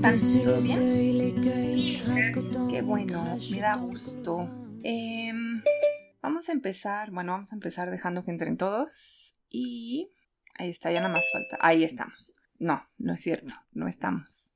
están? ¿Todo bien? Qué bueno, me da gusto. Em, vamos a empezar, bueno, vamos a empezar dejando que entren todos. Y ahí está, ya nada más falta. Ahí estamos. No, no es cierto, no estamos.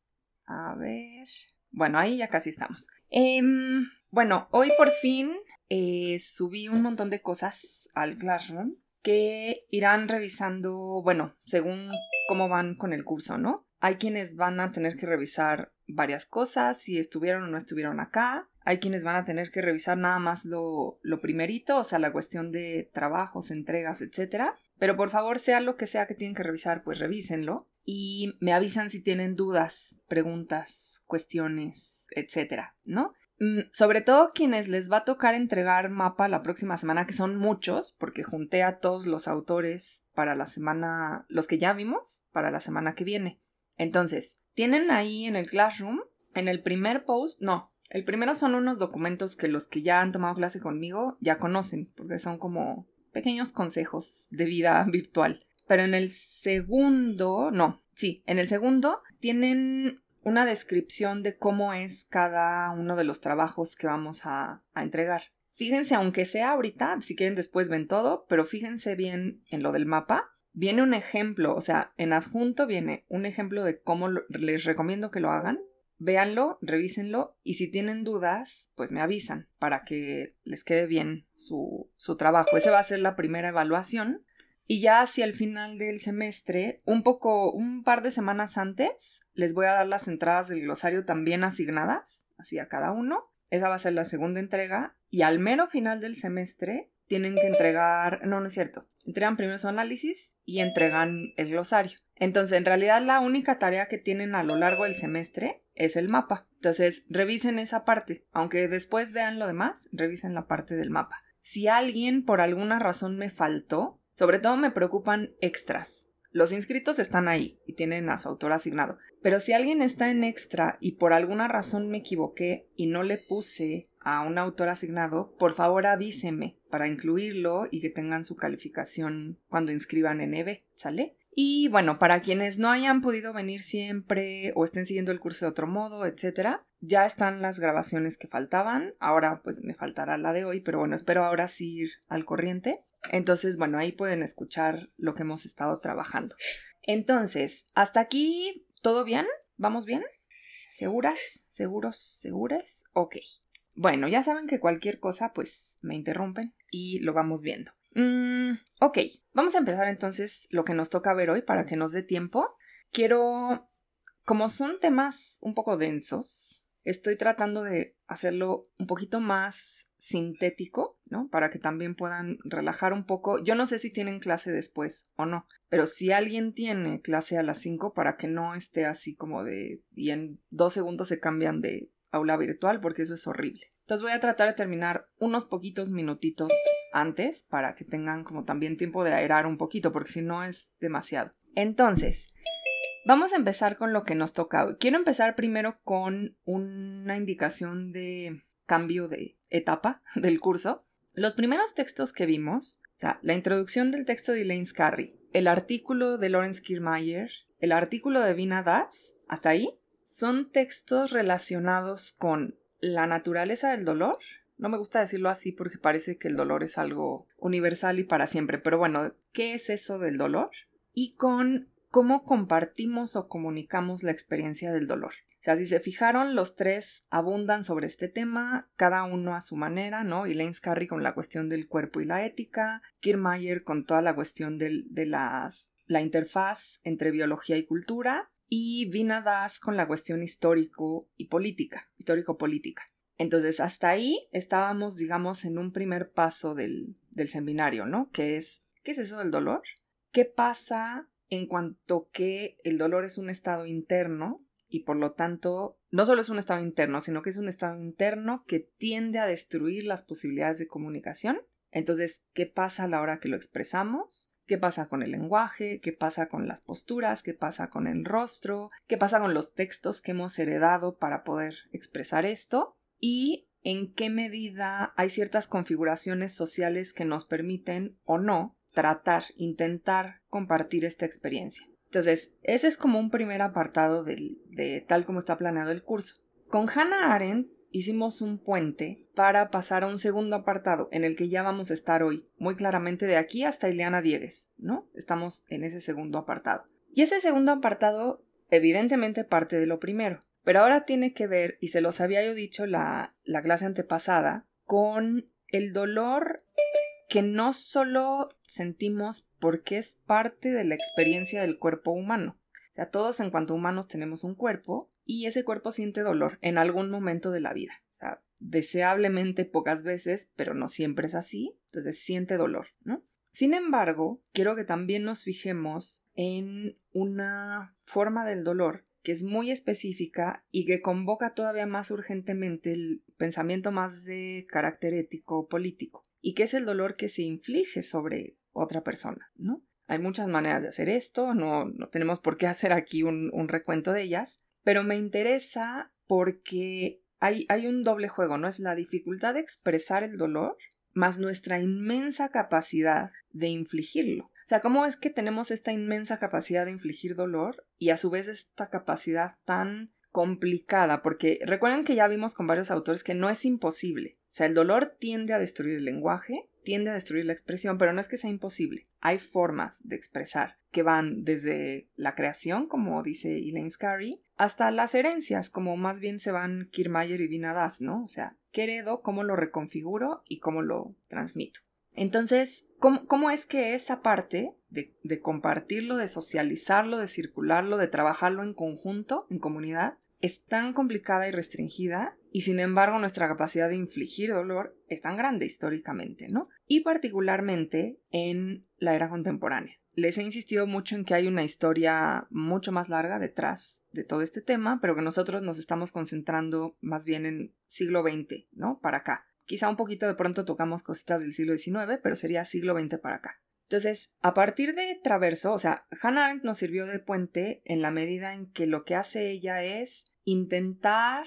A ver. Bueno, ahí ya casi estamos. Em, bueno, hoy por fin eh, subí un montón de cosas al Classroom que irán revisando, bueno, según cómo van con el curso, ¿no? Hay quienes van a tener que revisar varias cosas, si estuvieron o no estuvieron acá. Hay quienes van a tener que revisar nada más lo, lo primerito, o sea, la cuestión de trabajos, entregas, etc. Pero por favor, sea lo que sea que tienen que revisar, pues revísenlo. Y me avisan si tienen dudas, preguntas, cuestiones, etc. ¿No? Mm, sobre todo quienes les va a tocar entregar mapa la próxima semana, que son muchos, porque junté a todos los autores para la semana, los que ya vimos, para la semana que viene. Entonces, tienen ahí en el Classroom, en el primer post, no, el primero son unos documentos que los que ya han tomado clase conmigo ya conocen, porque son como pequeños consejos de vida virtual. Pero en el segundo, no, sí, en el segundo tienen una descripción de cómo es cada uno de los trabajos que vamos a, entregar. Fíjense, aunque sea ahorita, si quieren después ven todo, pero fíjense bien en lo del mapa. Viene un ejemplo, o sea, en adjunto viene un ejemplo de cómo les recomiendo que lo hagan. Véanlo, revísenlo y si tienen dudas, pues me avisan para que les quede bien su, su trabajo. Esa va a ser la primera evaluación y ya hacia el final del semestre, un poco, un par de semanas antes, les voy a dar las entradas del glosario también asignadas, así a cada uno. Esa va a ser la segunda entrega. Y al mero final del semestre tienen que entregar, no, no es cierto, entregan primero su análisis y entregan el glosario. Entonces, en realidad la única tarea que tienen a lo largo del semestre es el mapa. Entonces, revisen esa parte. Aunque después vean lo demás, revisen la parte del mapa. Si alguien por alguna razón me faltó, sobre todo me preocupan extras. Los inscritos están ahí y tienen a su autor asignado. Pero si alguien está en extra y por alguna razón me equivoqué y no le puse a un autor asignado, por favor avíseme para incluirlo y que tengan su calificación cuando inscriban en EB, ¿sale? Y bueno, para quienes no hayan podido venir siempre o estén siguiendo el curso de otro modo, etcétera, ya están las grabaciones que faltaban. Ahora pues me faltará la de hoy, pero bueno, espero ahora sí ir al corriente. Entonces, bueno, ahí pueden escuchar lo que hemos estado trabajando. Entonces, hasta aquí, ¿todo bien? ¿Vamos bien? ¿Seguras? ¿Seguros? ¿Segures? Ok. Bueno, ya saben que cualquier cosa, pues me interrumpen y lo vamos viendo. Mm, ok, vamos a empezar entonces lo que nos toca ver hoy para que nos dé tiempo. Quiero, como son temas un poco densos, estoy tratando de hacerlo un poquito más sintético, ¿no? Para que también puedan relajar un poco. Yo no sé si tienen clase después o no, pero si alguien tiene clase a las 5 para que no esté así como de y en dos segundos se cambian de aula virtual porque eso es horrible. Entonces voy a tratar de terminar unos poquitos minutitos antes para que tengan como también tiempo de aerar un poquito porque si no es demasiado. Entonces, vamos a empezar con lo que nos toca. Quiero empezar primero con una indicación de cambio de etapa del curso. Los primeros textos que vimos, o sea, la introducción del texto de Elaine Scarry, el artículo de Lawrence Kiermaier, el artículo de Vina Das, hasta ahí, son textos relacionados con la naturaleza del dolor. No me gusta decirlo así porque parece que el dolor es algo universal y para siempre, pero bueno, ¿qué es eso del dolor? Y con cómo compartimos o comunicamos la experiencia del dolor. O sea, si se fijaron, los tres abundan sobre este tema, cada uno a su manera, ¿no? Elaine Scarry con la cuestión del cuerpo y la ética, Kiermaier con toda la cuestión de las, la interfaz entre biología y cultura, y Vina Das con la cuestión histórico y política, histórico-política. Entonces, hasta ahí estábamos, digamos, en un primer paso del, del seminario, ¿no? Que es, ¿qué es eso del dolor? ¿Qué pasa en cuanto que el dolor es un estado interno y por lo tanto no solo es un estado interno, sino que es un estado interno que tiende a destruir las posibilidades de comunicación. Entonces, ¿qué pasa a la hora que lo expresamos? ¿Qué pasa con el lenguaje? ¿Qué pasa con las posturas? ¿Qué pasa con el rostro? ¿Qué pasa con los textos que hemos heredado para poder expresar esto? Y en qué medida hay ciertas configuraciones sociales que nos permiten o no tratar, intentar compartir esta experiencia. Entonces, ese es como un primer apartado de tal como está planeado el curso. Con Hannah Arendt hicimos un puente para pasar a un segundo apartado en el que ya vamos a estar hoy, muy claramente de aquí hasta Ileana Diegues, ¿no? Estamos en ese segundo apartado. Y ese segundo apartado evidentemente parte de lo primero, pero ahora tiene que ver, y se los había yo dicho la, la clase antepasada, con el dolor que no solo sentimos porque es parte de la experiencia del cuerpo humano. O sea, todos en cuanto humanos tenemos un cuerpo y ese cuerpo siente dolor en algún momento de la vida. Deseablemente pocas veces, pero no siempre es así. Entonces siente dolor, ¿no? Sin embargo, quiero que también nos fijemos en una forma del dolor que es muy específica y que convoca todavía más urgentemente el pensamiento más de carácter ético político y que es el dolor que se inflige sobre otra persona, ¿no? Hay muchas maneras de hacer esto, no, no tenemos por qué hacer aquí un recuento de ellas, pero me interesa porque hay, hay un doble juego, ¿no? Es la dificultad de expresar el dolor más nuestra inmensa capacidad de infligirlo. O sea, ¿cómo es que tenemos esta inmensa capacidad de infligir dolor y a su vez esta capacidad tan complicada? Porque recuerden que ya vimos con varios autores que no es imposible. O sea, el dolor tiende a destruir el lenguaje, tiende a destruir la expresión, pero no es que sea imposible. Hay formas de expresar que van desde la creación, como dice Elaine Scarry, hasta las herencias, como más bien se van Kiermaier y Vinadas, ¿no? O sea, ¿qué heredo? ¿Cómo lo reconfiguro? y cómo lo transmito? Entonces, ¿cómo, es que esa parte de, de, compartirlo, de socializarlo, de circularlo, de trabajarlo en conjunto, en comunidad, es tan complicada y restringida y sin embargo nuestra capacidad de infligir dolor es tan grande históricamente, ¿no? Y particularmente en la era contemporánea. Les he insistido mucho en que hay una historia mucho más larga detrás de todo este tema, pero que nosotros nos estamos concentrando más bien en siglo XX, ¿no? Para acá. Quizá un poquito de pronto tocamos cositas del siglo XIX, pero sería siglo XX para acá. Entonces, a partir de Traverso, o sea, Hannah Arendt nos sirvió de puente en la medida en que lo que hace ella es intentar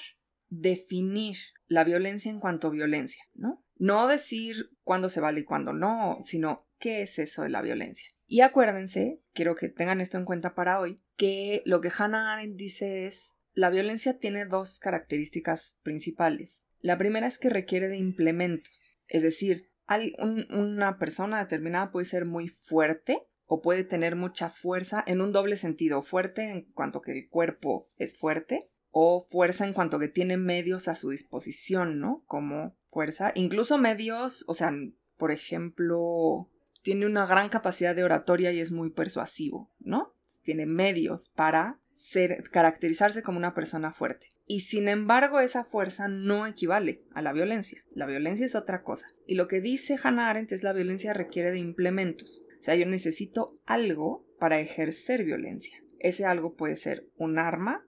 definir la violencia en cuanto a violencia, ¿no? No decir cuándo se vale y cuándo no, sino qué es eso de la violencia. Y acuérdense, quiero que tengan esto en cuenta para hoy, que lo que Hannah Arendt dice es la violencia tiene dos características principales. La primera es que requiere de implementos, es decir, una persona determinada puede ser muy fuerte o puede tener mucha fuerza en un doble sentido, fuerte en cuanto que el cuerpo es fuerte o fuerza en cuanto que tiene medios a su disposición, ¿no? Como fuerza, incluso medios, o sea, por ejemplo, tiene una gran capacidad de oratoria y es muy persuasivo, ¿no? Tiene medios para ser, caracterizarse como una persona fuerte. Y sin embargo, esa fuerza no equivale a la violencia. La violencia es otra cosa. Y lo que dice Hannah Arendt es la violencia requiere de implementos. O sea, yo necesito algo para ejercer violencia. Ese algo puede ser un arma,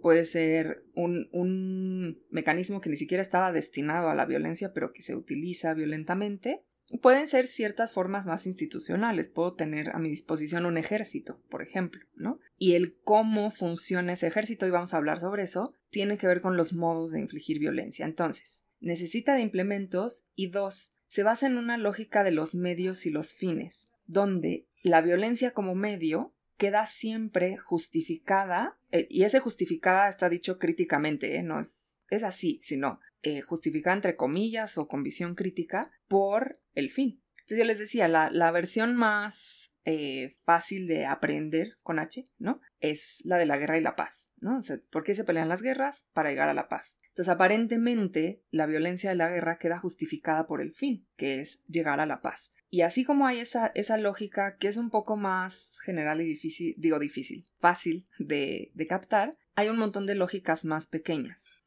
puede ser un, mecanismo que ni siquiera estaba destinado a la violencia, pero que se utiliza violentamente. Pueden ser ciertas formas más institucionales. Puedo tener a mi disposición un ejército, por ejemplo, ¿no? Y el cómo funciona ese ejército, y vamos a hablar sobre eso, tiene que ver con los modos de infligir violencia. Entonces, necesita de implementos y dos, se basa en una lógica de los medios y los fines, donde la violencia como medio queda siempre justificada, eh, y ese justificada está dicho críticamente, ¿eh? no es, es así, sino eh, justificada entre comillas o con visión crítica por el fin. Entonces yo les decía, la, la versión más eh, fácil de aprender con H, ¿no? Es la de la guerra y la paz, ¿no? ¿Por qué se pelean las guerras? Para llegar a la paz. Entonces, aparentemente, la violencia de la guerra queda justificada por el fin, que es llegar a la paz. Y así como hay esa, esa lógica que es un poco más general y difícil, digo difícil, fácil de, de captar, hay un montón de lógicas más pequeñas.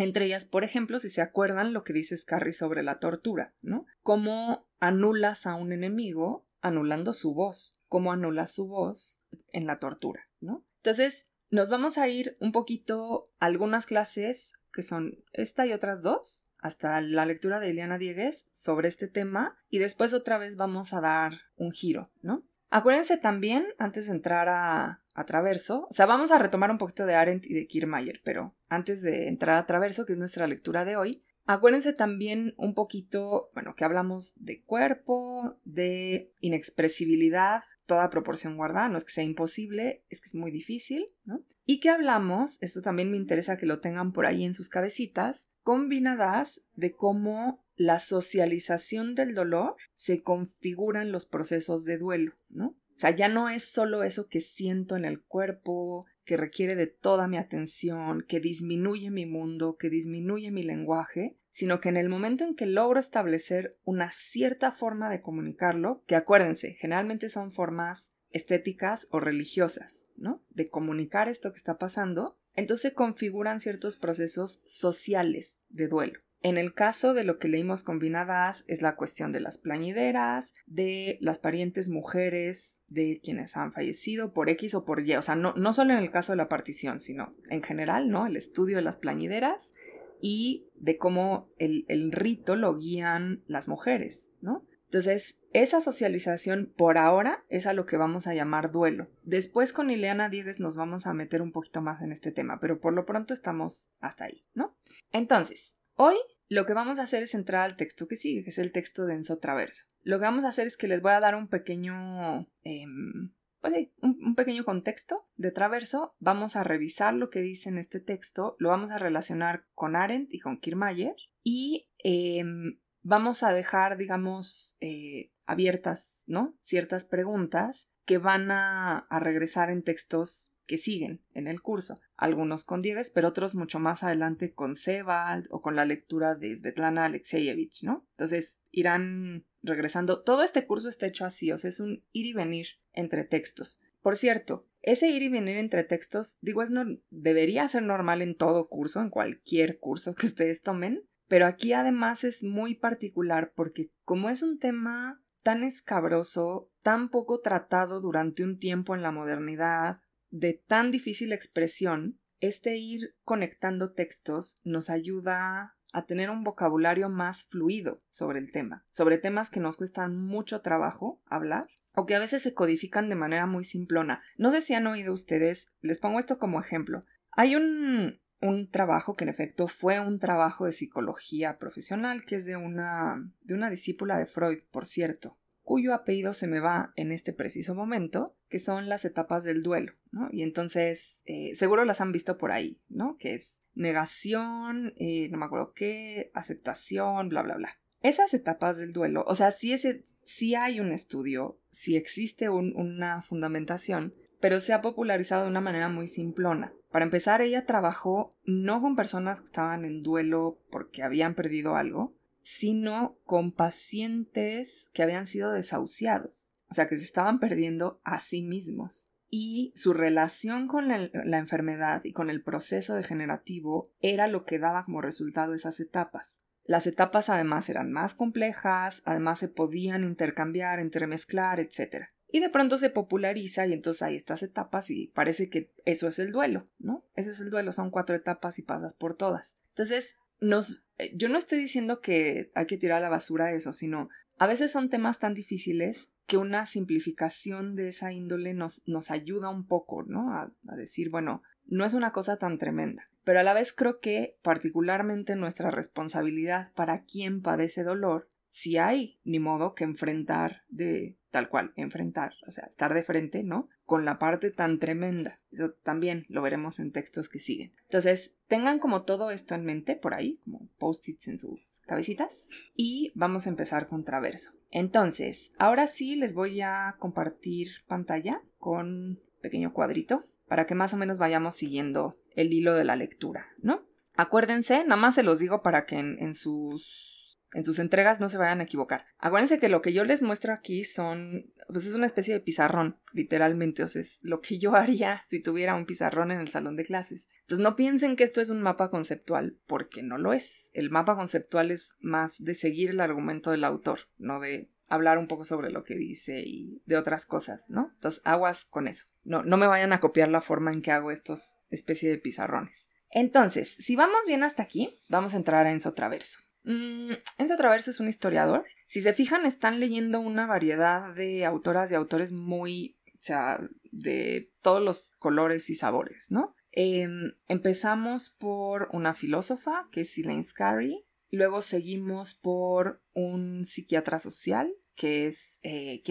Entre ellas, por ejemplo, si se acuerdan lo que dice Scarry sobre la tortura, ¿no? Cómo anulas a un enemigo anulando su voz, cómo anula su voz en la tortura, ¿no? Entonces, nos vamos a ir un poquito a algunas clases que son esta y otras dos, hasta la lectura de Eliana Diegues sobre este tema, y después otra vez vamos a dar un giro, ¿no? Acuérdense también, antes de entrar a, a Traverso, o sea, vamos a retomar un poquito de Arendt y de Kiermaier, pero antes de entrar a Traverso, que es nuestra lectura de hoy, Acuérdense también un poquito, bueno, que hablamos de cuerpo, de inexpresibilidad. Toda proporción guardada, no es que sea imposible, es que es muy difícil, ¿no? Y que hablamos, esto también me interesa que lo tengan por ahí en sus cabecitas, combinadas de cómo la socialización del dolor se configura en los procesos de duelo, ¿no? O sea, ya no es solo eso que siento en el cuerpo, que requiere de toda mi atención, que disminuye mi mundo, que disminuye mi lenguaje, sino que en el momento en que logro establecer una cierta forma de comunicarlo, que acuérdense, generalmente son formas estéticas o religiosas, ¿no? De comunicar esto que está pasando, entonces configuran ciertos procesos sociales de duelo. En el caso de lo que leímos combinadas es la cuestión de las plañideras, de las parientes mujeres de quienes han fallecido por X o por Y, o sea, no, no solo en el caso de la partición, sino en general, ¿no? El estudio de las plañideras y de cómo el, el rito lo guían las mujeres, ¿no? Entonces, esa socialización por ahora es a lo que vamos a llamar duelo. Después con Ileana Diegues nos vamos a meter un poquito más en este tema, pero por lo pronto estamos hasta ahí, ¿no? Entonces, Hoy lo que vamos a hacer es entrar al texto que sigue, que es el texto de Enzo Traverso. Lo que vamos a hacer es que les voy a dar un pequeño, em, pues un, pequeño contexto de Traverso. Vamos a revisar lo que dice en este texto, lo vamos a relacionar con Arendt y con Kiermaier y em, vamos a dejar, digamos, eh, abiertas, ¿no? Ciertas preguntas que van a regresar en textos que siguen en el curso, algunos con Diegues, pero otros mucho más adelante con Sebald o con la lectura de Svetlana Alexeyevich, ¿no? Entonces irán regresando. Todo este curso está hecho así, o sea, es un ir y venir entre textos. Por cierto, ese ir y venir entre textos, digo, es no, debería ser normal en todo curso, en cualquier curso que ustedes tomen, pero aquí además es muy particular porque como es un tema tan escabroso, tan poco tratado durante un tiempo en la modernidad, de tan difícil expresión, este ir conectando textos nos ayuda a tener un vocabulario más fluido sobre el tema, sobre temas que nos cuestan mucho trabajo hablar o que a veces se codifican de manera muy simplona. No sé si han oído ustedes, les pongo esto como ejemplo. Hay un, un trabajo que en efecto fue un trabajo de psicología profesional que es de una de una discípula de Freud, por cierto, cuyo apellido se me va en este preciso momento, que son las etapas del duelo. Y entonces, eh, seguro las han visto por ahí, ¿no? Que es negación, eh, no me acuerdo qué, aceptación, bla, bla, bla. Esas etapas del duelo, o sea, sí, ese, sí hay un estudio, sí existe una fundamentación, pero se ha popularizado de una manera muy simplona. Para empezar, ella trabajó no con personas que estaban en duelo porque habían perdido algo, sino con pacientes que habían sido desahuciados, o sea, que se estaban perdiendo a sí mismos. Y su relación con la, enfermedad y con el proceso degenerativo era lo que daba como resultado esas etapas. Las etapas además eran más complejas, además se podían intercambiar, entremezclar, etc. Y de pronto se populariza y entonces hay estas etapas y parece que eso es el duelo, ¿no? Eso es el duelo, son cuatro etapas y pasas por todas. Entonces, nos, yo no estoy diciendo que hay que tirar a la basura eso, sino a veces son temas tan difíciles que una simplificación de esa índole nos, nos ayuda un poco, ¿no? A, a decir, bueno, no es una cosa tan tremenda. Pero a la vez creo que particularmente nuestra responsabilidad para quien padece dolor, si hay ni modo que enfrentar de tal cual, enfrentar, o sea, estar de frente, ¿no? Con la parte tan tremenda. Eso también lo veremos en textos que siguen. Entonces, tengan como todo esto en mente por ahí, como post-its en sus cabecitas, y vamos a empezar con traverso. Entonces, ahora sí les voy a compartir pantalla con pequeño cuadrito para que más o menos vayamos siguiendo el hilo de la lectura, ¿no? Acuérdense, nada más se los digo para que en sus en sus entregas no se vayan a equivocar. Acuérdense que lo que yo les muestro aquí son, pues es una especie de pizarrón, literalmente, o sea, es lo que yo haría si tuviera un pizarrón en el salón de clases. Entonces no piensen que esto es un mapa conceptual, porque no lo es. El mapa conceptual es más de seguir el argumento del autor, no de hablar un poco sobre lo que dice y de otras cosas, ¿no? Entonces aguas con eso. No, no me vayan a copiar la forma en que hago estos especie de pizarrones. Entonces, si vamos bien hasta aquí, vamos a entrar a Enzo Traverso. Mm, Enzo Traverso es un historiador. Si se fijan, están leyendo una variedad de autoras y autores muy, o sea, de todos los colores y sabores, ¿no? Em, empezamos por una filósofa, que es Elaine Scarry. Luego seguimos por un psiquiatra social, que es eh.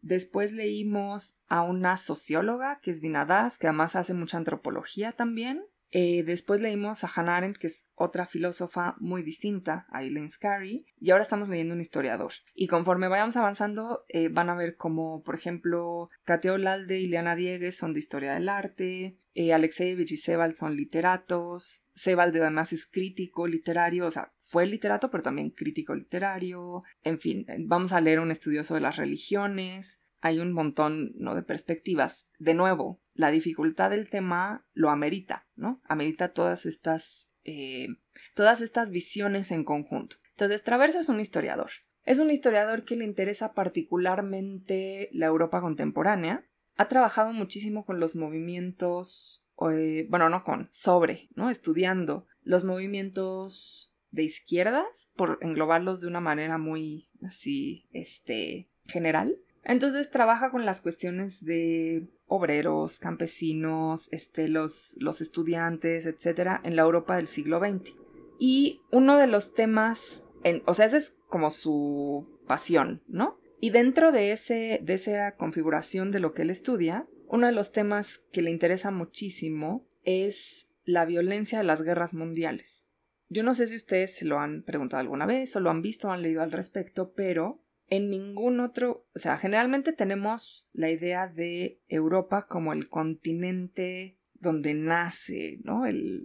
Después leímos a una socióloga que es Vinadas, que además hace mucha antropología también. Eh, después leímos a Hannah Arendt, que es otra filósofa muy distinta a Eileen Scarry, y ahora estamos leyendo un historiador. Y conforme vayamos avanzando, eh, van a ver como, por ejemplo, Katia Olalde y Liana Diegues son de historia del arte, eh, Alexeyevich y Sebald son literatos, Sebald además es crítico literario, o sea, fue literato, pero también crítico literario, en fin, vamos a leer un estudioso de las religiones, hay un montón ¿no? de perspectivas. De nuevo, la dificultad del tema lo amerita, ¿no? Amerita todas estas, eh, todas estas visiones en conjunto. Entonces, Traverso es un historiador. Es un historiador que le interesa particularmente la Europa contemporánea. Ha trabajado muchísimo con los movimientos, eh, bueno, no con, sobre, ¿no? Estudiando los movimientos de izquierdas, por englobarlos de una manera muy así, este, general entonces trabaja con las cuestiones de obreros, campesinos, este, los, estudiantes, etcétera, en la Europa del siglo XX. Y uno de los temas, en, o sea, esa es como su pasión, ¿no? Y dentro de, ese, de esa configuración de lo que él estudia, uno de los temas que le interesa muchísimo es la violencia de las guerras mundiales. Yo no sé si ustedes se lo han preguntado alguna vez o lo han visto o han leído al respecto, pero en ningún otro, o sea, generalmente tenemos la idea de Europa como el continente donde nace, ¿no?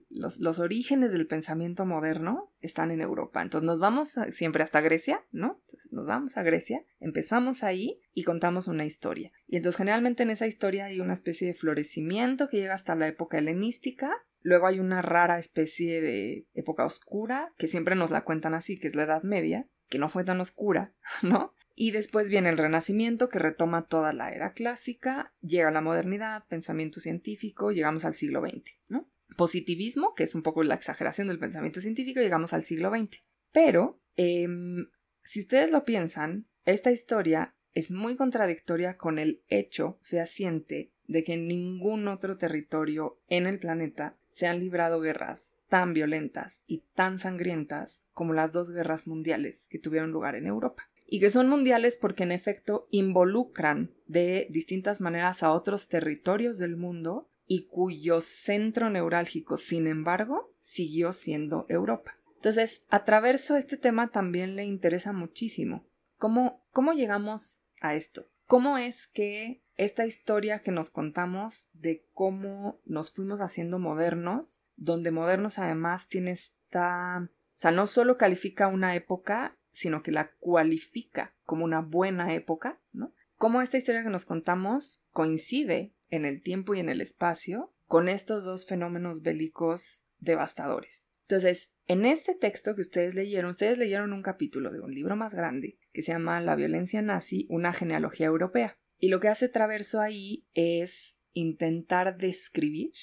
los, orígenes del pensamiento moderno están en Europa. Entonces nos vamos siempre hasta Grecia, ¿no? nos vamos a Grecia, empezamos ahí y contamos una historia. Y entonces generalmente en esa historia hay una especie de florecimiento que llega hasta la época helenística. Luego hay una rara especie de época oscura, que siempre nos la cuentan así, que es la Edad Media, que no fue tan oscura, ¿no? Y después viene el Renacimiento, que retoma toda la era clásica, llega la modernidad, pensamiento científico, llegamos al siglo XX, ¿no? Positivismo, que es un poco la exageración del pensamiento científico, llegamos al siglo XX. Pero, em, si ustedes lo piensan, esta historia es muy contradictoria con el hecho fehaciente de que en ningún otro territorio en el planeta se han librado guerras tan violentas y tan sangrientas como las dos guerras mundiales que tuvieron lugar en Europa. Y que son mundiales porque en efecto involucran de distintas maneras a otros territorios del mundo y cuyo centro neurálgico, sin embargo, siguió siendo Europa. Entonces, a Traverso este tema también le interesa muchísimo. ¿Cómo, cómo llegamos a esto? ¿Cómo es que esta historia que nos contamos de cómo nos fuimos haciendo modernos, donde modernos además tiene esta... O sea, no solo califica una época, sino que la cualifica como una buena época, ¿no? Cómo esta historia que nos contamos coincide en el tiempo y en el espacio con estos dos fenómenos bélicos devastadores. Entonces, en este texto que ustedes leyeron, ustedes leyeron un capítulo de un libro más grande que se llama La violencia nazi, una genealogía europea. Y lo que hace Traverso ahí es intentar describir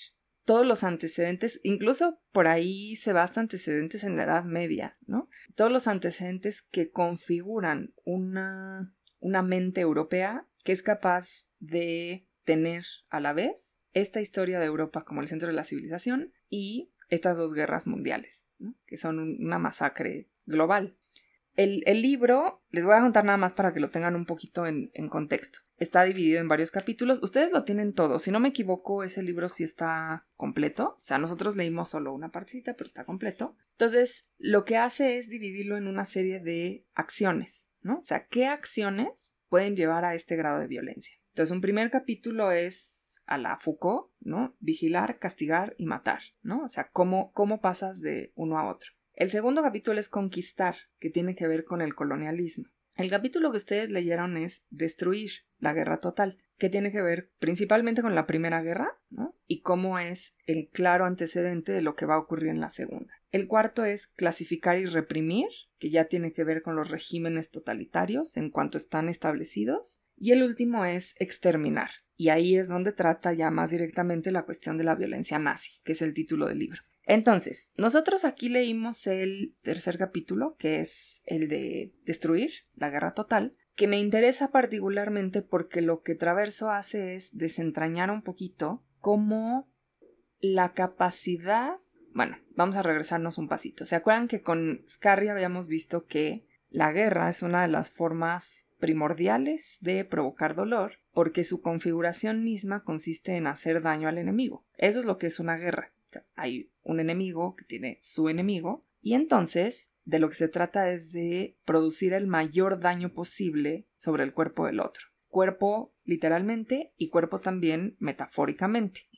todos los antecedentes, incluso por ahí se basta antecedentes en la Edad Media, ¿no? Todos los antecedentes que configuran una, una mente europea que es capaz de tener a la vez esta historia de Europa como el centro de la civilización y estas dos guerras mundiales, que son una masacre global. El, libro, les voy a contar nada más para que lo tengan un poquito en, contexto. Está dividido en varios capítulos. Ustedes lo tienen todo. Si no me equivoco, ese libro sí está completo. O sea, nosotros leímos solo una partecita, pero está completo. Entonces, lo que hace es dividirlo en una serie de acciones, ¿no? O sea, ¿qué acciones pueden llevar a este grado de violencia? Entonces, un primer capítulo es a la Foucault, ¿no? Vigilar, castigar y matar, ¿no? O sea, cómo, cómo pasas de uno a otro. El segundo capítulo es Conquistar, que tiene que ver con el colonialismo. El capítulo que ustedes leyeron es Destruir, la guerra total, que tiene que ver principalmente con la Primera Guerra, ¿no? Y cómo es el claro antecedente de lo que va a ocurrir en la Segunda. El cuarto es Clasificar y reprimir, que ya tiene que ver con los regímenes totalitarios en cuanto están establecidos. Y el último es Exterminar, y ahí es donde trata ya más directamente la cuestión de la violencia nazi, que es el título del libro. Entonces, nosotros aquí leímos el tercer capítulo, que es el de destruir la guerra total, que me interesa particularmente porque lo que Traverso hace es desentrañar un poquito cómo la capacidad... Bueno, vamos a regresarnos un pasito. ¿Se acuerdan que con Scarry habíamos visto que La guerra es una de las formas primordiales de provocar dolor porque su configuración misma consiste en hacer daño al enemigo. Eso es lo que es una guerra. Hay un enemigo que tiene su enemigo y entonces de lo que se trata es de producir el mayor daño posible sobre el cuerpo del otro. Cuerpo literalmente y cuerpo también metafóricamente.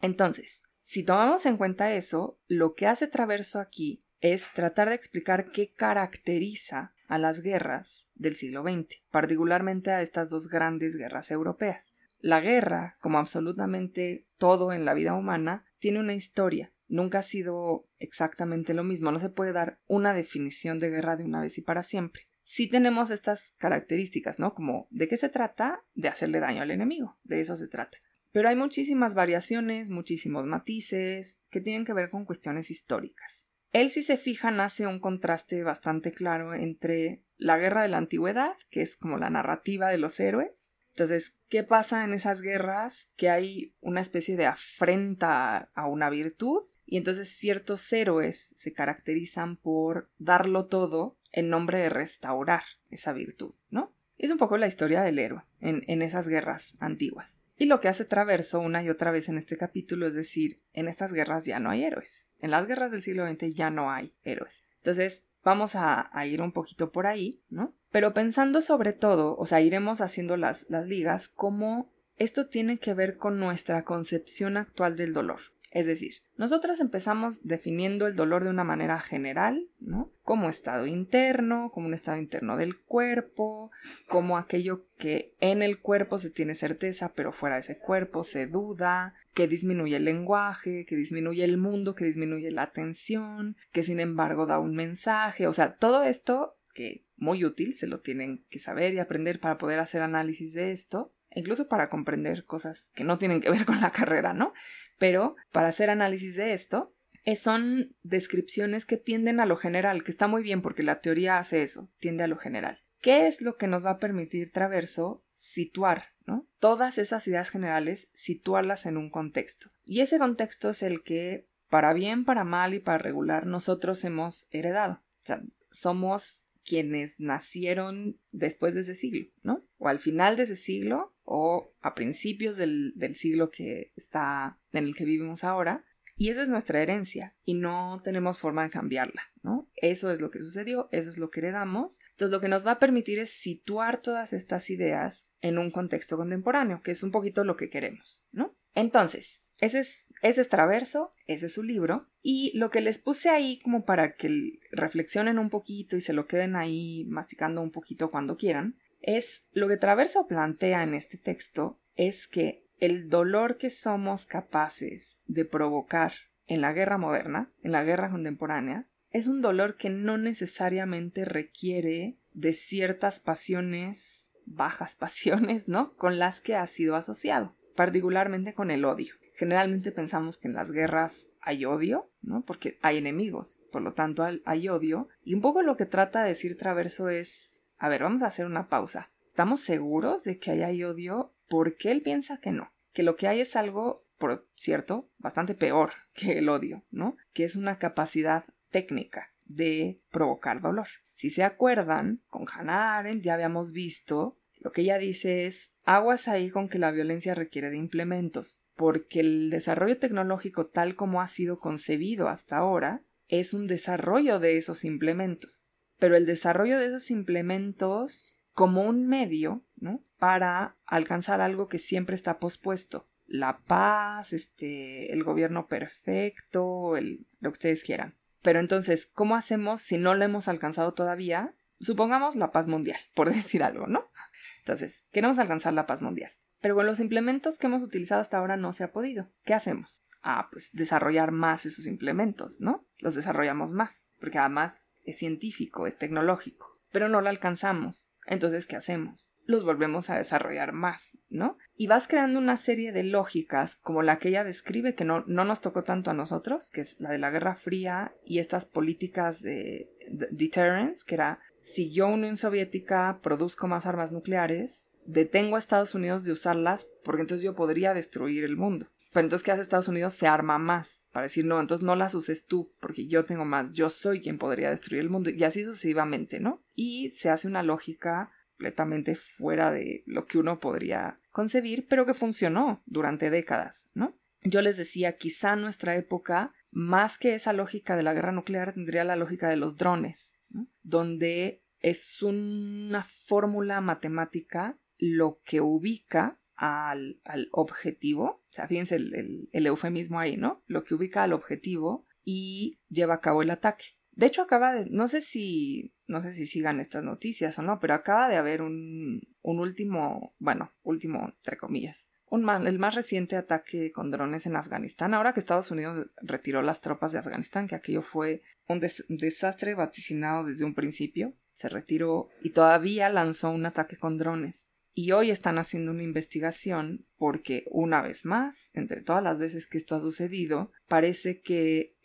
Entonces, si tomamos en cuenta eso, lo que hace Traverso aquí es tratar de explicar qué caracteriza a las guerras del siglo XX, particularmente a estas dos grandes guerras europeas. La guerra, como absolutamente todo en la vida humana, tiene una historia. Nunca ha sido exactamente lo mismo. No se puede dar una definición de guerra de una vez y para siempre. Sí tenemos estas características, ¿no? Como de qué se trata de hacerle daño al enemigo. De eso se trata. Pero hay muchísimas variaciones, muchísimos matices que tienen que ver con cuestiones históricas. Él, si se fijan, hace un contraste bastante claro entre la guerra de la antigüedad, que es como la narrativa de los héroes. Entonces, ¿qué pasa en esas guerras? Que hay una especie de afrenta a una virtud y entonces ciertos héroes se caracterizan por darlo todo en nombre de restaurar esa virtud, ¿no? Es un poco la historia del héroe en, en esas guerras antiguas. Y lo que hace Traverso una y otra vez en este capítulo es decir, en estas guerras ya no hay héroes. En las guerras del siglo XX ya no hay héroes. Entonces, vamos a, ir un poquito por ahí, ¿no? Pero pensando sobre todo, o sea, iremos haciendo las, las ligas, cómo esto tiene que ver con nuestra concepción actual del dolor. Es decir, nosotros empezamos definiendo el dolor de una manera general, ¿no? Como estado interno, como un estado interno del cuerpo, como aquello que en el cuerpo se tiene certeza, pero fuera de ese cuerpo se duda, que disminuye el lenguaje, que disminuye el mundo, que disminuye la atención, que sin embargo da un mensaje, o sea, todo esto que muy útil, se lo tienen que saber y aprender para poder hacer análisis de esto, incluso para comprender cosas que no tienen que ver con la carrera, ¿no? Pero para hacer análisis de esto, eh, son descripciones que tienden a lo general, que está muy bien porque la teoría hace eso, tiende a lo general. ¿Qué es lo que nos va a permitir Traverso situar, ¿no? Todas esas ideas generales, situarlas en un contexto. Y ese contexto es el que, para bien, para mal y para regular, nosotros hemos heredado. O sea, somos quienes nacieron después de ese siglo, ¿no? O al final de ese siglo o a principios del, del siglo que está en el que vivimos ahora. Y esa es nuestra herencia y no tenemos forma de cambiarla, ¿no? Eso es lo que sucedió, eso es lo que heredamos. Entonces lo que nos va a permitir es situar todas estas ideas en un contexto contemporáneo, que es un poquito lo que queremos, ¿no? Entonces, ese es, ese Traverso, ese es su libro. Y lo que les puse ahí como para que reflexionen un poquito y se lo queden ahí masticando un poquito cuando quieran, es lo que Traverso plantea en este texto es que el dolor que somos capaces de provocar en la guerra moderna, en la guerra contemporánea, es un dolor que no necesariamente requiere de ciertas pasiones, bajas pasiones, ¿no? Con las que ha sido asociado, particularmente con el odio. Generalmente pensamos que en las guerras hay odio, ¿no? Porque hay enemigos, por lo tanto hay odio. Y un poco lo que trata de decir Traverso es, a ver, vamos a hacer una pausa. ¿Estamos seguros de que hay odio? Porque él piensa que no, que lo que hay es algo, por cierto, bastante peor que el odio, ¿no? Que es una capacidad técnica de provocar dolor. Si se acuerdan, con Hannah Arendt ya habíamos visto, lo que ella dice es, aguas ahí con que la violencia requiere de implementos porque el desarrollo tecnológico tal como ha sido concebido hasta ahora es un desarrollo de esos implementos, pero el desarrollo de esos implementos como un medio, ¿no? Para alcanzar algo que siempre está pospuesto, la paz, este, el gobierno perfecto, lo que ustedes quieran. Pero entonces, ¿cómo hacemos si no lo hemos alcanzado todavía? Supongamos la paz mundial, por decir algo, ¿no? Entonces, queremos alcanzar la paz mundial. Pero con los implementos que hemos utilizado hasta ahora no se ha podido. ¿Qué hacemos? Ah, pues desarrollar más esos implementos, ¿no? Los desarrollamos más, porque además es científico, es tecnológico, pero no lo alcanzamos. Entonces, ¿qué hacemos? Los volvemos a desarrollar más, ¿no? Y vas creando una serie de lógicas como la que ella describe, que no, no nos tocó tanto a nosotros, que es la de la Guerra Fría y estas políticas de, de deterrence, que era si yo, Unión Soviética, produzco más armas nucleares, detengo a Estados Unidos de usarlas porque entonces yo podría destruir el mundo. Pero entonces, ¿qué hace Estados Unidos? Se arma más para decir, no, entonces no las uses tú, porque yo tengo más, yo soy quien podría destruir el mundo, y así sucesivamente, ¿no? Y se hace una lógica completamente fuera de lo que uno podría concebir, pero que funcionó durante décadas, ¿no? Yo les decía, quizá nuestra época, más que esa lógica de la guerra nuclear, tendría la lógica de los drones, donde es una fórmula matemática lo que ubica al, objetivo, o sea, fíjense el, eufemismo ahí, ¿no? Lo que ubica al objetivo y lleva a cabo el ataque. De hecho, acaba de, no sé si, no sé si sigan estas noticias o no, pero acaba de haber un, un último, bueno, último, entre comillas, el más reciente ataque con drones en Afganistán, ahora que Estados Unidos retiró las tropas de Afganistán, que aquello fue un desastre vaticinado desde un principio, se retiró y todavía lanzó un ataque con drones. Y hoy están haciendo una investigación porque, una vez más, entre todas las veces que esto ha sucedido, parece que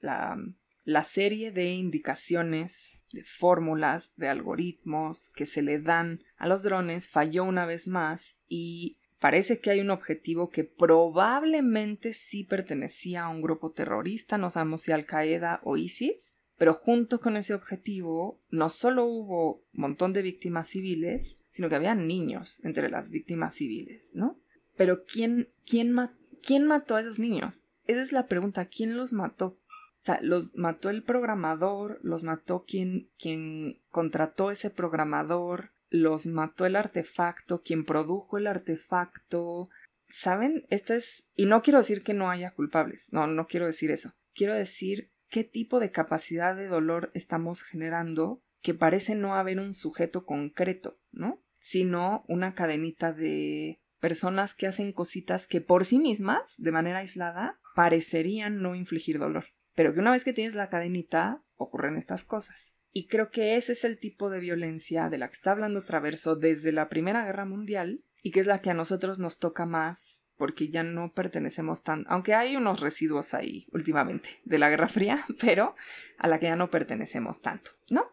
la, la serie de indicaciones, de fórmulas, de algoritmos que se le dan a los drones falló una vez más y Parece que hay un objetivo que probablemente sí pertenecía a un grupo terrorista, no sabemos si Al Qaeda o ISIS, pero junto con ese objetivo no solo hubo un montón de víctimas civiles, sino que había niños entre las víctimas civiles, ¿no? Pero ¿quién, quién, quién mató a esos niños? Esa es la pregunta, ¿quién los mató? O sea, los mató el programador, los mató quien, quien contrató ese programador, los mató el artefacto, quien produjo el artefacto. ¿Saben? Esto es... Y no quiero decir que no haya culpables, no, no quiero decir eso. Quiero decir qué tipo de capacidad de dolor estamos generando que parece no haber un sujeto concreto, ¿no? Sino una cadenita de personas que hacen cositas que por sí mismas, de manera aislada, parecerían no infligir dolor. Pero que una vez que tienes la cadenita, ocurren estas cosas. Y creo que ese es el tipo de violencia de la que está hablando Traverso desde la Primera Guerra Mundial y que es la que a nosotros nos toca más porque ya no pertenecemos tan, aunque hay unos residuos ahí últimamente de la Guerra Fría, pero a la que ya no pertenecemos tanto, ¿no?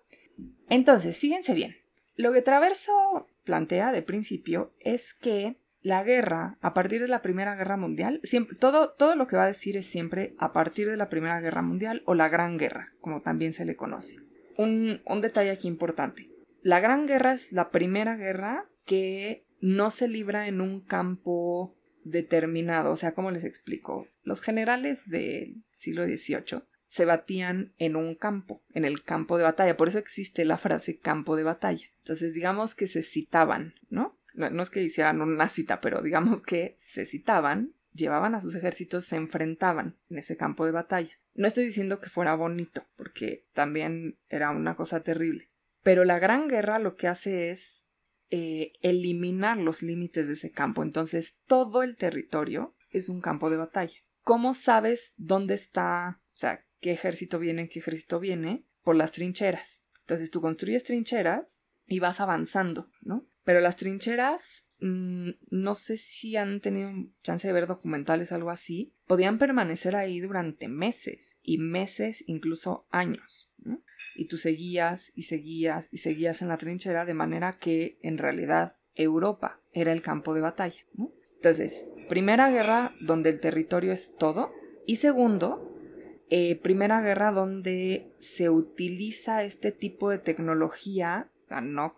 Entonces, fíjense bien, lo que Traverso plantea de principio es que la guerra, a partir de la Primera Guerra Mundial, siempre, todo, todo lo que va a decir es siempre a partir de la Primera Guerra Mundial o la Gran Guerra, como también se le conoce un, detalle aquí importante. La Gran Guerra es la primera guerra que no se libra en un campo determinado. O sea, ¿cómo les explico? Los generales del siglo XVIII se batían en un campo, en el campo de batalla. Por eso existe la frase campo de batalla. Entonces, digamos que se citaban, ¿no? No, no es que hicieran una cita, pero digamos que se citaban, llevaban a sus ejércitos, se enfrentaban en ese campo de batalla. No estoy diciendo que fuera bonito, porque también era una cosa terrible. Pero la Gran Guerra lo que hace es eh, eliminar los límites de ese campo. Entonces todo el territorio es un campo de batalla. ¿Cómo sabes dónde está, o sea, qué ejército viene, qué ejército viene? Por las trincheras. Entonces tú construyes trincheras y vas avanzando, ¿no? Pero las trincheras, mm, no sé si han tenido chance de ver documentales algo así, podían permanecer ahí durante meses y meses, incluso años. Y tú seguías y seguías y seguías en la trinchera de manera que en realidad Europa era el campo de batalla. Entonces, primera guerra donde el territorio es todo y segundo, eh, primera guerra donde se utiliza este tipo de tecnología sea, no,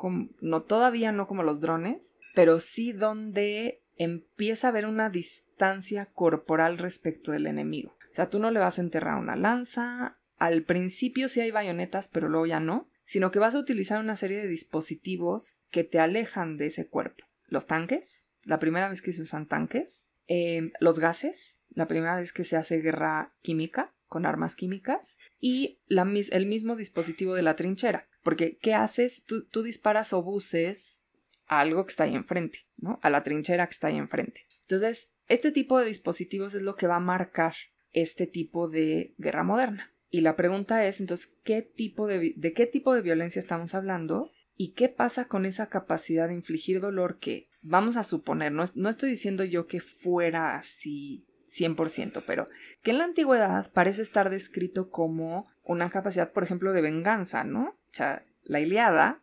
todavía no como los drones, pero sí donde empieza a haber una distancia corporal respecto del enemigo. O sea, tú no le vas a enterrar una lanza, al principio sí hay bayonetas, pero luego ya no, sino que vas a utilizar una serie de dispositivos que te alejan de ese cuerpo. Los tanques, la primera vez que se usan tanques, eh, los gases, la primera vez que se hace guerra química con armas químicas, y el mismo dispositivo de la trinchera. Porque, ¿qué haces? Tú, disparas obuses a algo que está ahí enfrente, ¿no? A la trinchera que está ahí enfrente. Entonces, este tipo de dispositivos es lo que va a marcar este tipo de guerra moderna. Y la pregunta es, entonces, ¿qué tipo de, de qué tipo de violencia estamos hablando? ¿Y qué pasa con esa capacidad de infligir dolor que, vamos a suponer, no, no estoy diciendo yo que fuera así 100%, pero que en la antigüedad parece estar descrito como una capacidad, por ejemplo, de venganza, ¿no? La Iliada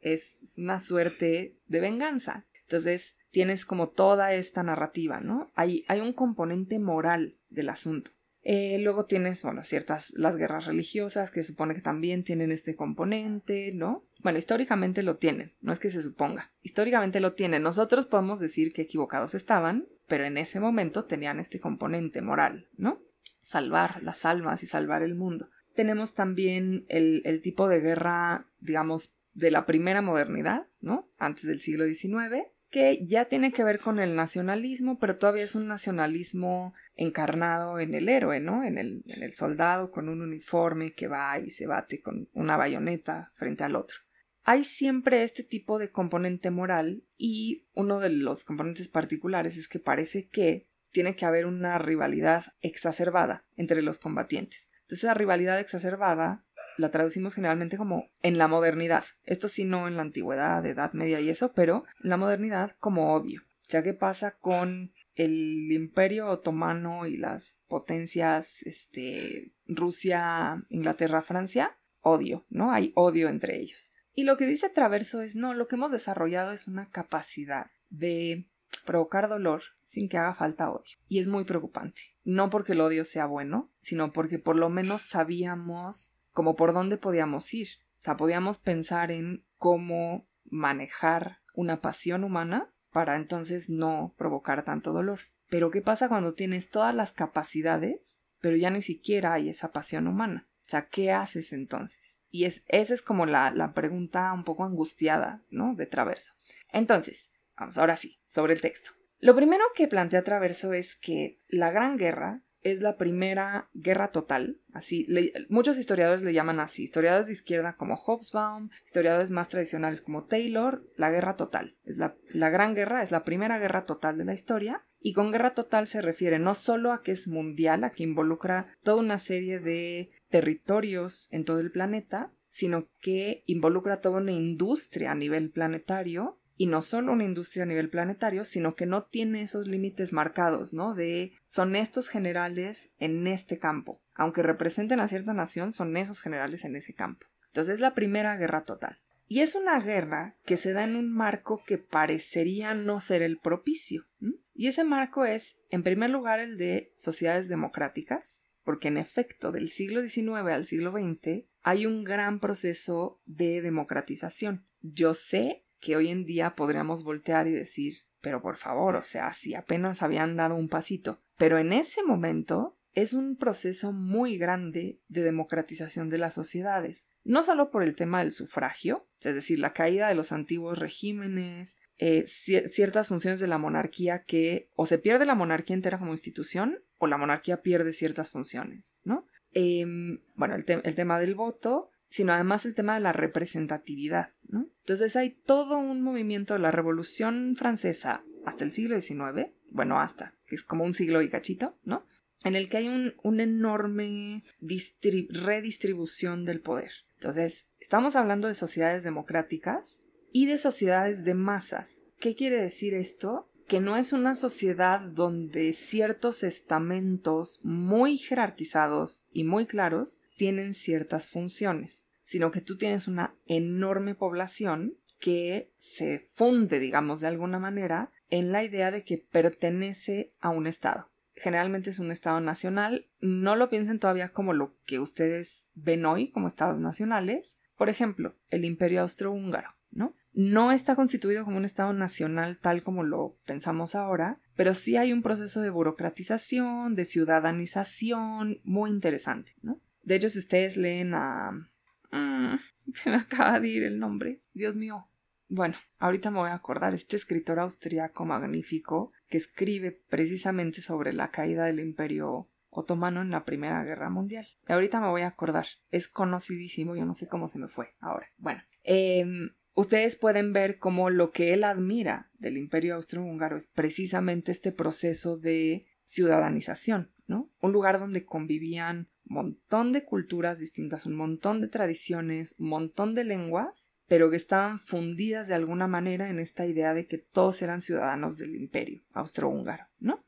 es una suerte de venganza. Entonces, tienes como toda esta narrativa, ¿no? Hay, hay un componente moral del asunto. Eh, luego tienes, bueno, ciertas, las guerras religiosas que supone que también tienen este componente, ¿no? Bueno, históricamente lo tienen, no es que se suponga, históricamente lo tienen. Nosotros podemos decir que equivocados estaban, pero en ese momento tenían este componente moral, ¿no? Salvar las almas y salvar el mundo. Tenemos también el, tipo de guerra, digamos, de la primera modernidad, ¿no? Antes del siglo XIX, que ya tiene que ver con el nacionalismo, pero todavía es un nacionalismo encarnado en el héroe, ¿no? En el, en el soldado con un uniforme que va y se bate con una bayoneta frente al otro. Hay siempre este tipo de componente moral y uno de los componentes particulares es que parece que tiene que haber una rivalidad exacerbada entre los combatientes. Entonces, esa rivalidad exacerbada la traducimos generalmente como en la modernidad. Esto sí no en la antigüedad, Edad Media y eso, pero en la modernidad como odio. Ya que pasa con el imperio otomano y las potencias, este, Rusia, Inglaterra, Francia, odio, ¿no? Hay odio entre ellos. Y lo que dice Traverso es, no, lo que hemos desarrollado es una capacidad de provocar dolor sin que haga falta odio. Y es muy preocupante. No porque el odio sea bueno, sino porque por lo menos sabíamos como por dónde podíamos ir. O sea, podíamos pensar en cómo manejar una pasión humana para entonces no provocar tanto dolor. Pero ¿qué pasa cuando tienes todas las capacidades, pero ya ni siquiera hay esa pasión humana? O sea, ¿qué haces entonces? Y es, esa es como la, la pregunta un poco angustiada, ¿no? De Traverso. Entonces, vamos, ahora sí, sobre el texto. Lo primero que plantea Traverso es que la Gran Guerra es la primera guerra total, así muchos historiadores le llaman así, historiadores de izquierda como Hobsbawm, historiadores más tradicionales como Taylor, la guerra total. Es la, la gran guerra, es la primera guerra total de la historia y con guerra total se refiere no solo a que es mundial, a que involucra toda una serie de territorios en todo el planeta, sino que involucra toda una industria a nivel planetario y no solo una industria a nivel planetario, sino que no tiene esos límites marcados, ¿no? De son estos generales en este campo. Aunque representen a cierta nación, son esos generales en ese campo. Entonces es la primera guerra total. Y es una guerra que se da en un marco que parecería no ser el propicio. Y ese marco es, en primer lugar, el de sociedades democráticas, porque en efecto, del siglo XIX al siglo XX hay un gran proceso de democratización. Yo sé que hoy en día podríamos voltear y decir, pero por favor, o sea, si apenas habían dado un pasito. Pero en ese momento es un proceso muy grande de democratización de las sociedades, no solo por el tema del sufragio, es decir, la caída de los antiguos regímenes, eh, ciertas funciones de la monarquía que o se pierde la monarquía entera como institución o la monarquía pierde ciertas funciones, ¿no? Em, bueno, el, el tema del voto, sino además el tema de la representatividad. ¿no? Entonces hay todo un movimiento de la Revolución Francesa hasta el siglo XIX, bueno, hasta, que es como un siglo y cachito, ¿no? En el que hay un, una enorme redistribución del poder. Entonces, estamos hablando de sociedades democráticas y de sociedades de masas. ¿Qué quiere decir esto? Que no es una sociedad donde ciertos estamentos muy jerarquizados y muy claros tienen ciertas funciones, sino que tú tienes una enorme población que se funde, digamos, de alguna manera en la idea de que pertenece a un Estado. Generalmente es un Estado nacional, no lo piensen todavía como lo que ustedes ven hoy como Estados nacionales. Por ejemplo, el Imperio Austrohúngaro, ¿no? No está constituido como un Estado nacional tal como lo pensamos ahora, pero sí hay un proceso de burocratización, de ciudadanización muy interesante, ¿no? De hecho, si ustedes leen a... Se me acaba de ir el nombre. Dios mío. Bueno, ahorita me voy a acordar. Este escritor austriaco magnífico que escribe precisamente sobre la caída del imperio otomano en la Primera Guerra Mundial. Ahorita me voy a acordar. Es conocidísimo, yo no sé cómo se me fue ahora. Bueno, em, ustedes pueden ver cómo lo que él admira del imperio austrohúngaro es precisamente este proceso de ciudadanización, ¿no? Un lugar donde convivían montón de culturas distintas, un montón de tradiciones, un montón de lenguas, pero que estaban fundidas de alguna manera en esta idea de que todos eran ciudadanos del imperio austrohúngaro, ¿no?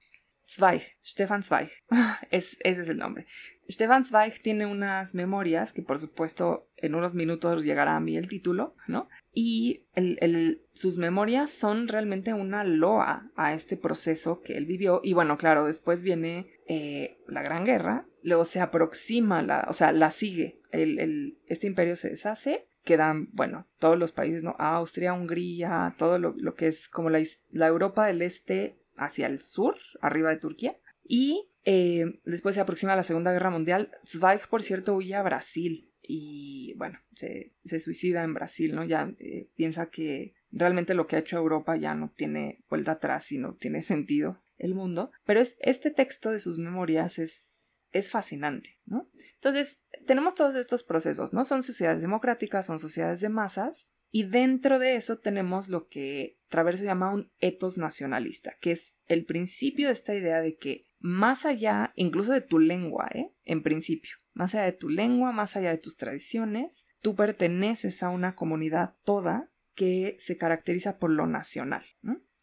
Zweig, Stefan Zweig, es, ese es el nombre. Stefan Zweig tiene unas memorias que por supuesto en unos minutos llegará a mí el título, ¿no? y sus memorias son realmente una loa a este proceso que él vivió. Y bueno, claro, después viene eh, la Gran Guerra, luego se aproxima, la, o sea, la sigue. El, este imperio se deshace, quedan, bueno, todos los países, ¿no? Austria, Hungría, todo lo, que es como la, la, Europa del Este hacia el sur, arriba de Turquía. Y eh, después se aproxima la Segunda Guerra Mundial. Zweig, por cierto, huye a Brasil y bueno, se, suicida en Brasil, ¿no? Ya eh, piensa que realmente lo que ha hecho Europa ya no tiene vuelta atrás y no tiene sentido el mundo. Pero es, este texto de sus memorias es, es fascinante, ¿no? Entonces, tenemos todos estos procesos, ¿no? Son sociedades democráticas, son sociedades de masas, y dentro de eso tenemos lo que Traverso llama un etos nacionalista, que es el principio de esta idea de que más allá incluso de tu lengua, ¿eh? en principio, más allá de tu lengua, más allá de tus tradiciones, tú perteneces a una comunidad toda que se caracteriza por lo nacional.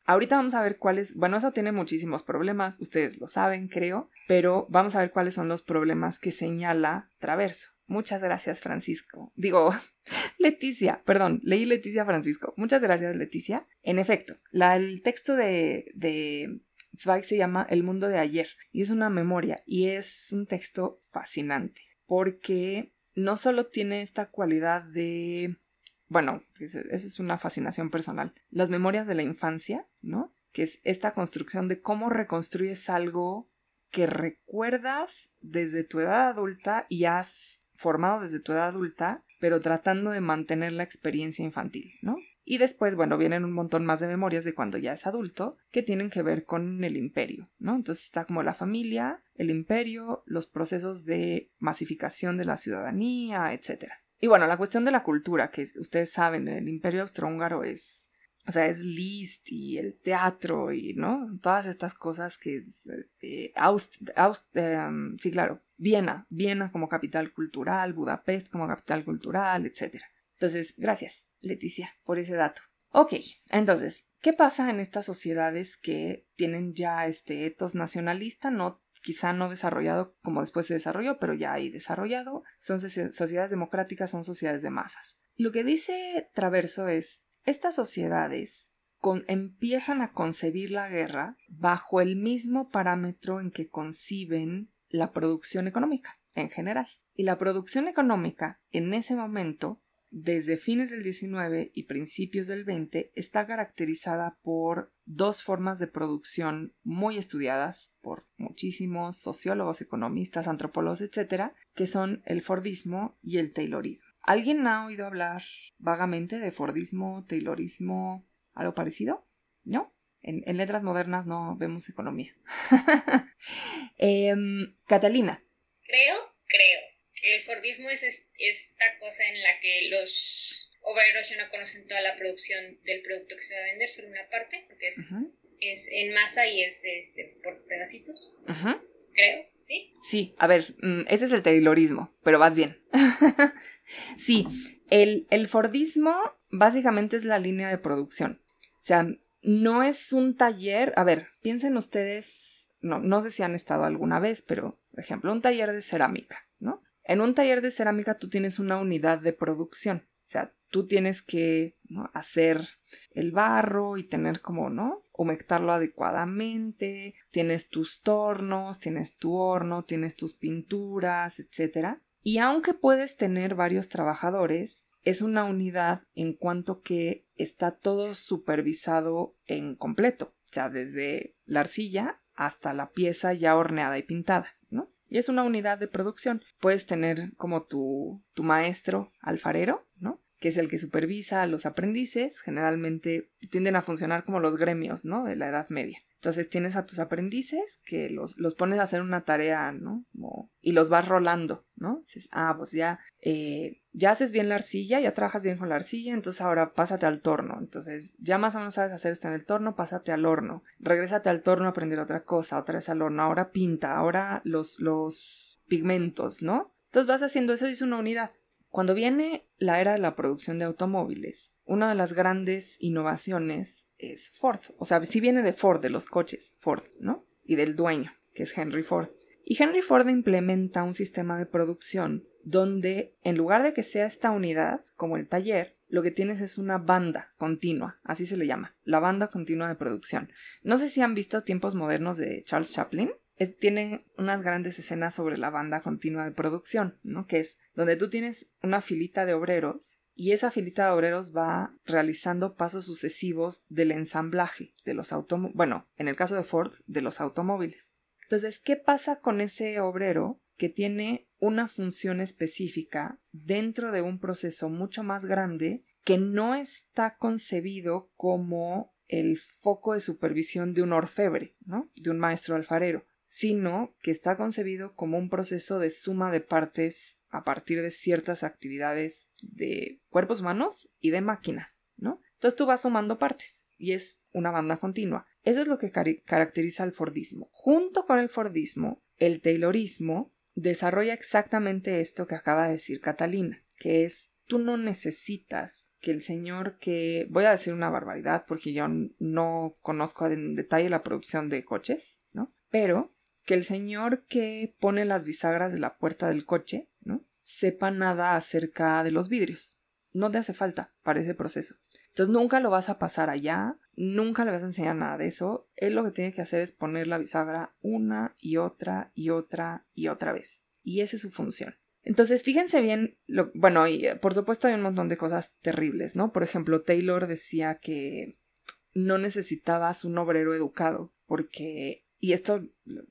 Ahorita vamos a ver cuáles, bueno, eso tiene muchísimos problemas, ustedes lo saben, creo, pero vamos a ver cuáles son los problemas que señala Traverso. Muchas gracias, Francisco. Digo, Leticia, perdón, leí Leticia Francisco. Muchas gracias, Leticia. En efecto, el texto de, de Zweig se llama El mundo de ayer y es una memoria y es un texto fascinante porque no solo tiene esta cualidad de, bueno, esa es una fascinación personal, las memorias de la infancia, ¿no? Que es esta construcción de cómo reconstruyes algo que recuerdas desde tu edad adulta y has formado desde tu edad adulta, pero tratando de mantener la experiencia infantil, ¿no? Y después, bueno, vienen un montón más de memorias de cuando ya es adulto que tienen que ver con el imperio, ¿no? Entonces está como la familia, el imperio, los procesos de masificación de la ciudadanía, etc. Y bueno, la cuestión de la cultura, que ustedes saben, el imperio austrohúngaro es, o sea, es Liszt y el teatro y, ¿no? Todas estas cosas que... Eh, em, sí, claro, Viena, Viena como capital cultural, Budapest como capital cultural, etc. Entonces, gracias, Leticia, por ese dato. Ok, entonces, ¿qué pasa en estas sociedades que tienen ya este etos nacionalista? No, quizá no desarrollado como después se desarrolló, pero ya hay desarrollado. Son sociedades democráticas, son sociedades de masas. Lo que dice Traverso es, estas sociedades empiezan a concebir la guerra bajo el mismo parámetro en que conciben la producción económica en general. Y la producción económica en ese momento desde fines del 19 y principios del 20 está caracterizada por dos formas de producción muy estudiadas por muchísimos sociólogos, economistas, antropólogos, etc., que son el Fordismo y el Taylorismo. ¿Alguien ha oído hablar vagamente de Fordismo, Taylorismo, algo parecido? ¿No? En, letras modernas no vemos economía. Em, Catalina. Creo, creo el Fordismo es esta cosa en la que los obreros ya no conocen toda la producción del producto que se va a vender, solo una parte, porque es, es en masa y es este, por pedacitos. Creo, ¿sí? Sí, a ver, mm, ese es el taylorismo, pero vas bien. sí, el, el Fordismo básicamente es la línea de producción. O sea, no es un taller. A ver, piensen ustedes, no, no sé si han estado alguna vez, pero, por ejemplo, un taller de cerámica. En un taller de cerámica tú tienes una unidad de producción. O sea, tú tienes que hacer el barro y tener como, ¿no? Humectarlo adecuadamente, tienes tus tornos, tienes tu horno, tienes tus pinturas, etc. Y aunque puedes tener varios trabajadores, es una unidad en cuanto que está todo supervisado en completo, o sea, desde la arcilla hasta la pieza ya horneada y pintada, ¿no? Y es una unidad de producción. Puedes tener como tu, tu maestro alfarero, ¿no? que es el que supervisa a los aprendices, generalmente tienden a funcionar como los gremios, ¿no? De la Edad Media. Entonces tienes a tus aprendices que los, los pones a hacer una tarea, ¿no? y los vas rolando, ¿no? Dices, ah, pues ya, eh, ya haces bien la arcilla, ya trabajas bien con la arcilla, entonces ahora pásate al torno. Entonces ya más o menos sabes hacer esto en el torno, pásate al horno. Regrésate al torno a aprender otra cosa, otra vez al horno. Ahora pinta, ahora los, los pigmentos, ¿no? Entonces vas haciendo eso y es una unidad. Cuando viene la era de la producción de automóviles, una de las grandes innovaciones es Ford. O sea, sí viene de Ford, de los coches, Ford, ¿no? Y del dueño, que es Henry Ford. Y Henry Ford implementa un sistema de producción donde en lugar de que sea esta unidad, como el taller, lo que tienes es una banda continua, así se le llama, la banda continua de producción. No sé si han visto tiempos modernos de Charles Chaplin. Tiene unas grandes escenas sobre la banda continua de producción, ¿no? Que es donde tú tienes una filita de obreros y esa filita de obreros va realizando pasos sucesivos del ensamblaje de los automóviles, bueno, en el caso de Ford, de los automóviles. Entonces, ¿qué pasa con ese obrero que tiene una función específica dentro de un proceso mucho más grande que no está concebido como el foco de supervisión de un orfebre, ¿no? De un maestro alfarero, sino que está concebido como un proceso de suma de partes a partir de ciertas actividades de cuerpos humanos y de máquinas, ¿no? Entonces tú vas sumando partes y es una banda continua. Eso es lo que caracteriza al Fordismo. Junto con el Fordismo, el Taylorismo desarrolla exactamente esto que acaba de decir Catalina, que es tú no necesitas que el señor que voy a decir una barbaridad porque yo no conozco en detalle la producción de coches, ¿no? Pero que el señor que pone las bisagras de la puerta del coche, ¿no? sepa nada acerca de los vidrios. No te hace falta para ese proceso. Entonces nunca lo vas a pasar allá, nunca le vas a enseñar nada de eso. Él lo que tiene que hacer es poner la bisagra una y otra y otra y otra vez. Y esa es su función. Entonces, fíjense bien, lo, bueno, y eh, por supuesto hay un montón de cosas terribles, ¿no? Por ejemplo, Taylor decía que no necesitabas un obrero educado, porque, y esto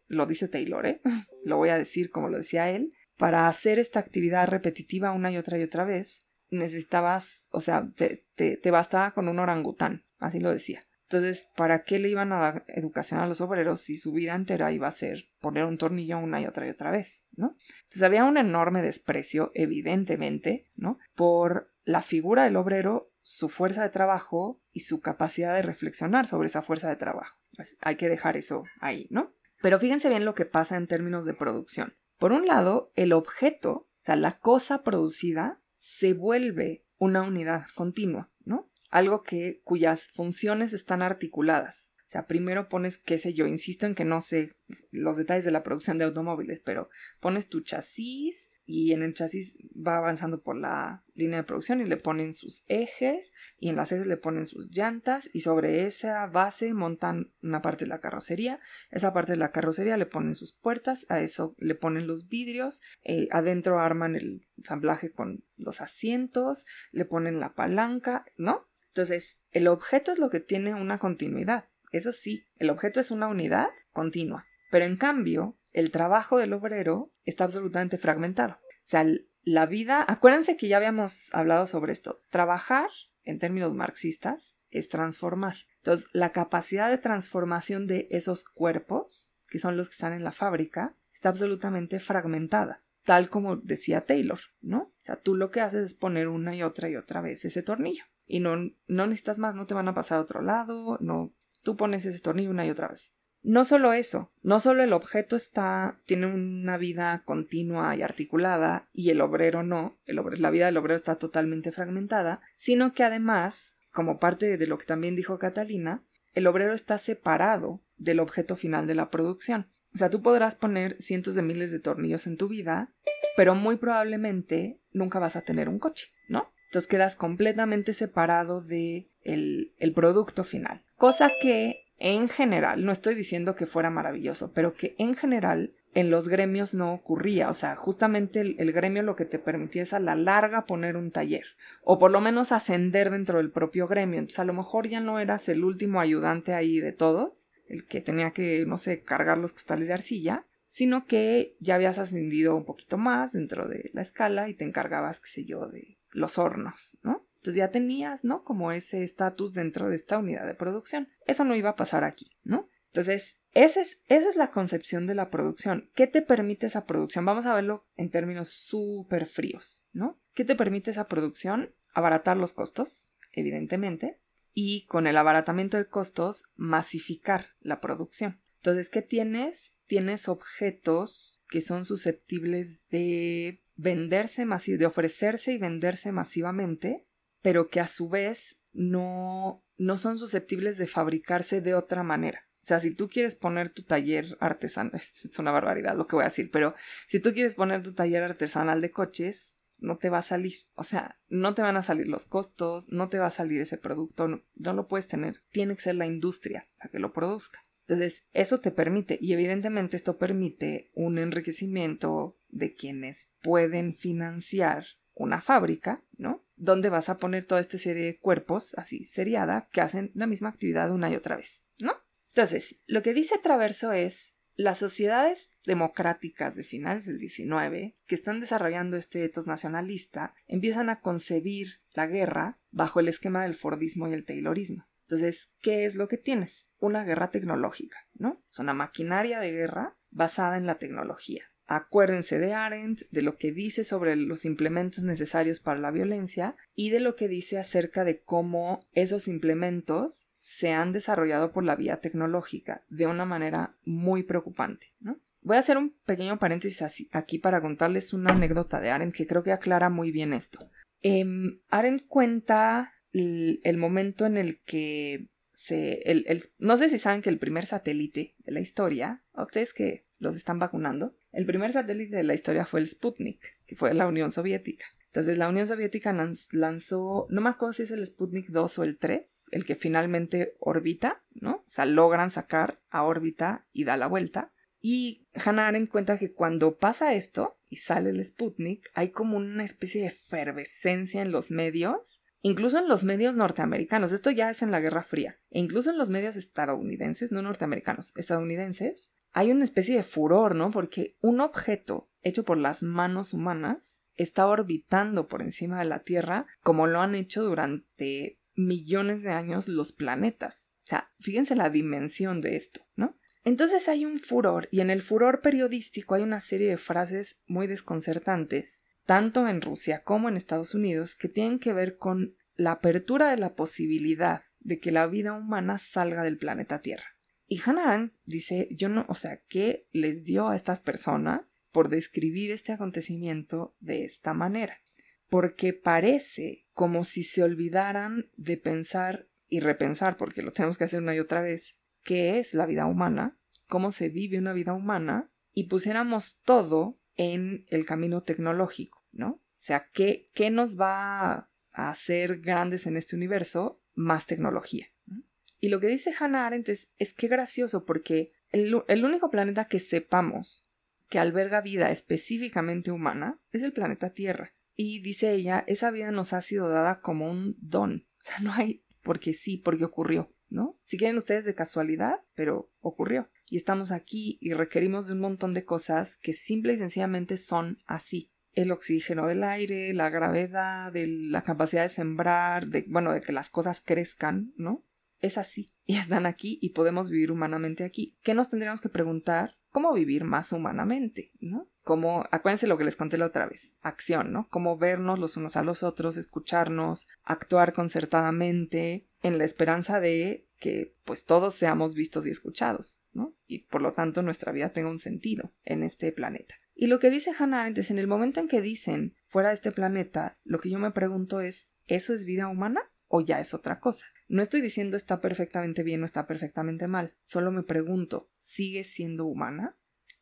lo dice Taylor, ¿eh? Lo voy a decir como lo decía él, para hacer esta actividad repetitiva una y otra y otra vez, necesitabas, o sea, te, te, bastaba con un orangután, así lo decía. Entonces, ¿para qué le iban a dar educación a los obreros si su vida entera iba a ser poner un tornillo una y otra y otra vez, ¿no? Entonces había un enorme desprecio, evidentemente, ¿no? Por la figura del obrero, su fuerza de trabajo y su capacidad de reflexionar sobre esa fuerza de trabajo. Hay que dejar eso ahí, ¿no? Pero fíjense bien lo que pasa en términos de producción. Por un lado, el objeto, o sea, la cosa producida, se vuelve una unidad continua, ¿no? Algo que cuyas funciones están articuladas. Sea, primero pones, qué sé yo, insisto en que no sé los detalles de la producción de automóviles, pero pones tu chasis y en el chasis va avanzando por la línea de producción y le ponen sus ejes y en las ejes le ponen sus llantas y sobre esa base montan una parte de la carrocería, esa parte de la carrocería le ponen sus puertas, a eso le ponen los vidrios, eh, adentro arman el ensamblaje con los asientos, le ponen la palanca, ¿no? Entonces, el objeto es lo que tiene una continuidad. Eso sí, el objeto es una unidad continua. Pero en cambio, el trabajo del obrero está absolutamente fragmentado. O sea, la vida, acuérdense que ya habíamos hablado sobre esto. Trabajar, en términos marxistas, es transformar. Entonces, la capacidad de transformación de esos cuerpos, que son los que están en la fábrica, está absolutamente fragmentada, tal como decía Taylor, ¿no? O sea, tú lo que haces es poner una y otra y otra vez ese tornillo. Y no, no necesitas más, no te van a pasar a otro lado, no, tú pones ese tornillo una y otra vez. No solo eso, no solo el objeto está, tiene una vida continua y articulada y el obrero no, la vida del obrero está totalmente fragmentada, sino que además, como parte de lo que también dijo Catalina, el obrero está separado del objeto final de la producción. O sea, tú podrás poner cientos de miles de tornillos en tu vida, pero muy probablemente nunca vas a tener un coche, ¿no? Entonces quedas completamente separado de el, producto final. Cosa que en general, no estoy diciendo que fuera maravilloso, pero que en general en los gremios no ocurría. O sea, justamente el, gremio lo que te permitía es a la larga poner un taller, o por lo menos ascender dentro del propio gremio. Entonces, a lo mejor ya no eras el último ayudante ahí de todos, el que tenía que, no sé, cargar los costales de arcilla, sino que ya habías ascendido un poquito más dentro de la escala y te encargabas, qué sé yo, de los hornos, ¿no? Entonces ya tenías, ¿no? Como ese estatus dentro de esta unidad de producción. Eso no iba a pasar aquí, ¿no? Entonces, esa es, esa es la concepción de la producción. ¿Qué te permite esa producción? Vamos a verlo en términos súper fríos, ¿no? ¿Qué te permite esa producción? Abaratar los costos, evidentemente, y con el abaratamiento de costos, masificar la producción. Entonces, ¿qué tienes? Tienes objetos que son susceptibles de venderse de ofrecerse y venderse masivamente pero que a su vez no, no son susceptibles de fabricarse de otra manera. O sea, si tú quieres poner tu taller artesanal, es una barbaridad lo que voy a decir, pero si tú quieres poner tu taller artesanal de coches, no te va a salir. O sea, no te van a salir los costos, no te va a salir ese producto, no, lo puedes tener. Tiene que ser la industria la que lo produzca. Entonces, eso te permite, y evidentemente esto permite un enriquecimiento de quienes pueden financiar una fábrica, ¿no? Donde vas a poner toda esta serie de cuerpos, así seriada, que hacen la misma actividad una y otra vez, ¿no? Entonces, lo que dice Traverso es las sociedades democráticas de finales del XIX, que están desarrollando este etos nacionalista, empiezan a concebir la guerra bajo el esquema del Fordismo y el Taylorismo. Entonces, ¿qué es lo que tienes? Una guerra tecnológica, ¿no? Es una maquinaria de guerra basada en la tecnología. Acuérdense de Arendt, de lo que dice sobre los implementos necesarios para la violencia y de lo que dice acerca de cómo esos implementos se han desarrollado por la vía tecnológica de una manera muy preocupante. Voy a hacer un pequeño paréntesis aquí para contarles una anécdota de Arendt que creo que aclara muy bien esto. Eh, Arendt cuenta el, momento en el que se... no sé si saben que el primer satélite de la historia, a ustedes que los están vacunando, el primer satélite de la historia fue el Sputnik, que fue la Unión Soviética. Entonces la Unión Soviética lanzó, no me acuerdo si es el Sputnik 2 o el 3, el que finalmente orbita, ¿no? O sea, logran sacar a órbita y da la vuelta. Y Hannah Arendt cuenta que cuando pasa esto y sale el Sputnik, hay como una especie de efervescencia en los medios, incluso en los medios norteamericanos. Esto ya es en la Guerra Fría. E incluso en los medios estadounidenses, no norteamericanos, estadounidenses, hay una especie de furor, ¿no? Porque un objeto hecho por las manos humanas está orbitando por encima de la Tierra como lo han hecho durante millones de años los planetas. O sea, fíjense la dimensión de esto, ¿no? Entonces hay un furor y en el furor periodístico hay una serie de frases muy desconcertantes, tanto en Rusia como en Estados Unidos, que tienen que ver con la apertura de la posibilidad de que la vida humana salga del planeta Tierra. Y Hannah dice, yo no, o sea, ¿qué les dio a estas personas por describir este acontecimiento de esta manera? Porque parece como si se olvidaran de pensar y repensar, porque lo tenemos que hacer una y otra vez, qué es la vida humana, cómo se vive una vida humana, y pusiéramos todo en el camino tecnológico, ¿no? O sea, ¿qué, qué nos va a hacer grandes en este universo? Más tecnología. Y lo que dice Hannah Arendt es, es que gracioso porque el, único planeta que sepamos que alberga vida específicamente humana es el planeta Tierra. Y dice ella, esa vida nos ha sido dada como un don. O sea, no hay porque sí, porque ocurrió, ¿no? Si quieren ustedes de casualidad, pero ocurrió. Y estamos aquí y requerimos de un montón de cosas que simple y sencillamente son así. El oxígeno del aire, la gravedad, la capacidad de sembrar, de, bueno, de que las cosas crezcan, ¿no? Es así y están aquí y podemos vivir humanamente aquí. ¿Qué nos tendríamos que preguntar? ¿Cómo vivir más humanamente? ¿No? Como, acuérdense lo que les conté la otra vez, acción, ¿no? Cómo vernos los unos a los otros, escucharnos, actuar concertadamente, en la esperanza de que pues todos seamos vistos y escuchados, ¿no? Y por lo tanto nuestra vida tenga un sentido en este planeta. Y lo que dice Hannah Arendt en el momento en que dicen fuera de este planeta, lo que yo me pregunto es, ¿eso es vida humana o ya es otra cosa? No estoy diciendo está perfectamente bien o está perfectamente mal, solo me pregunto, ¿sigue siendo humana?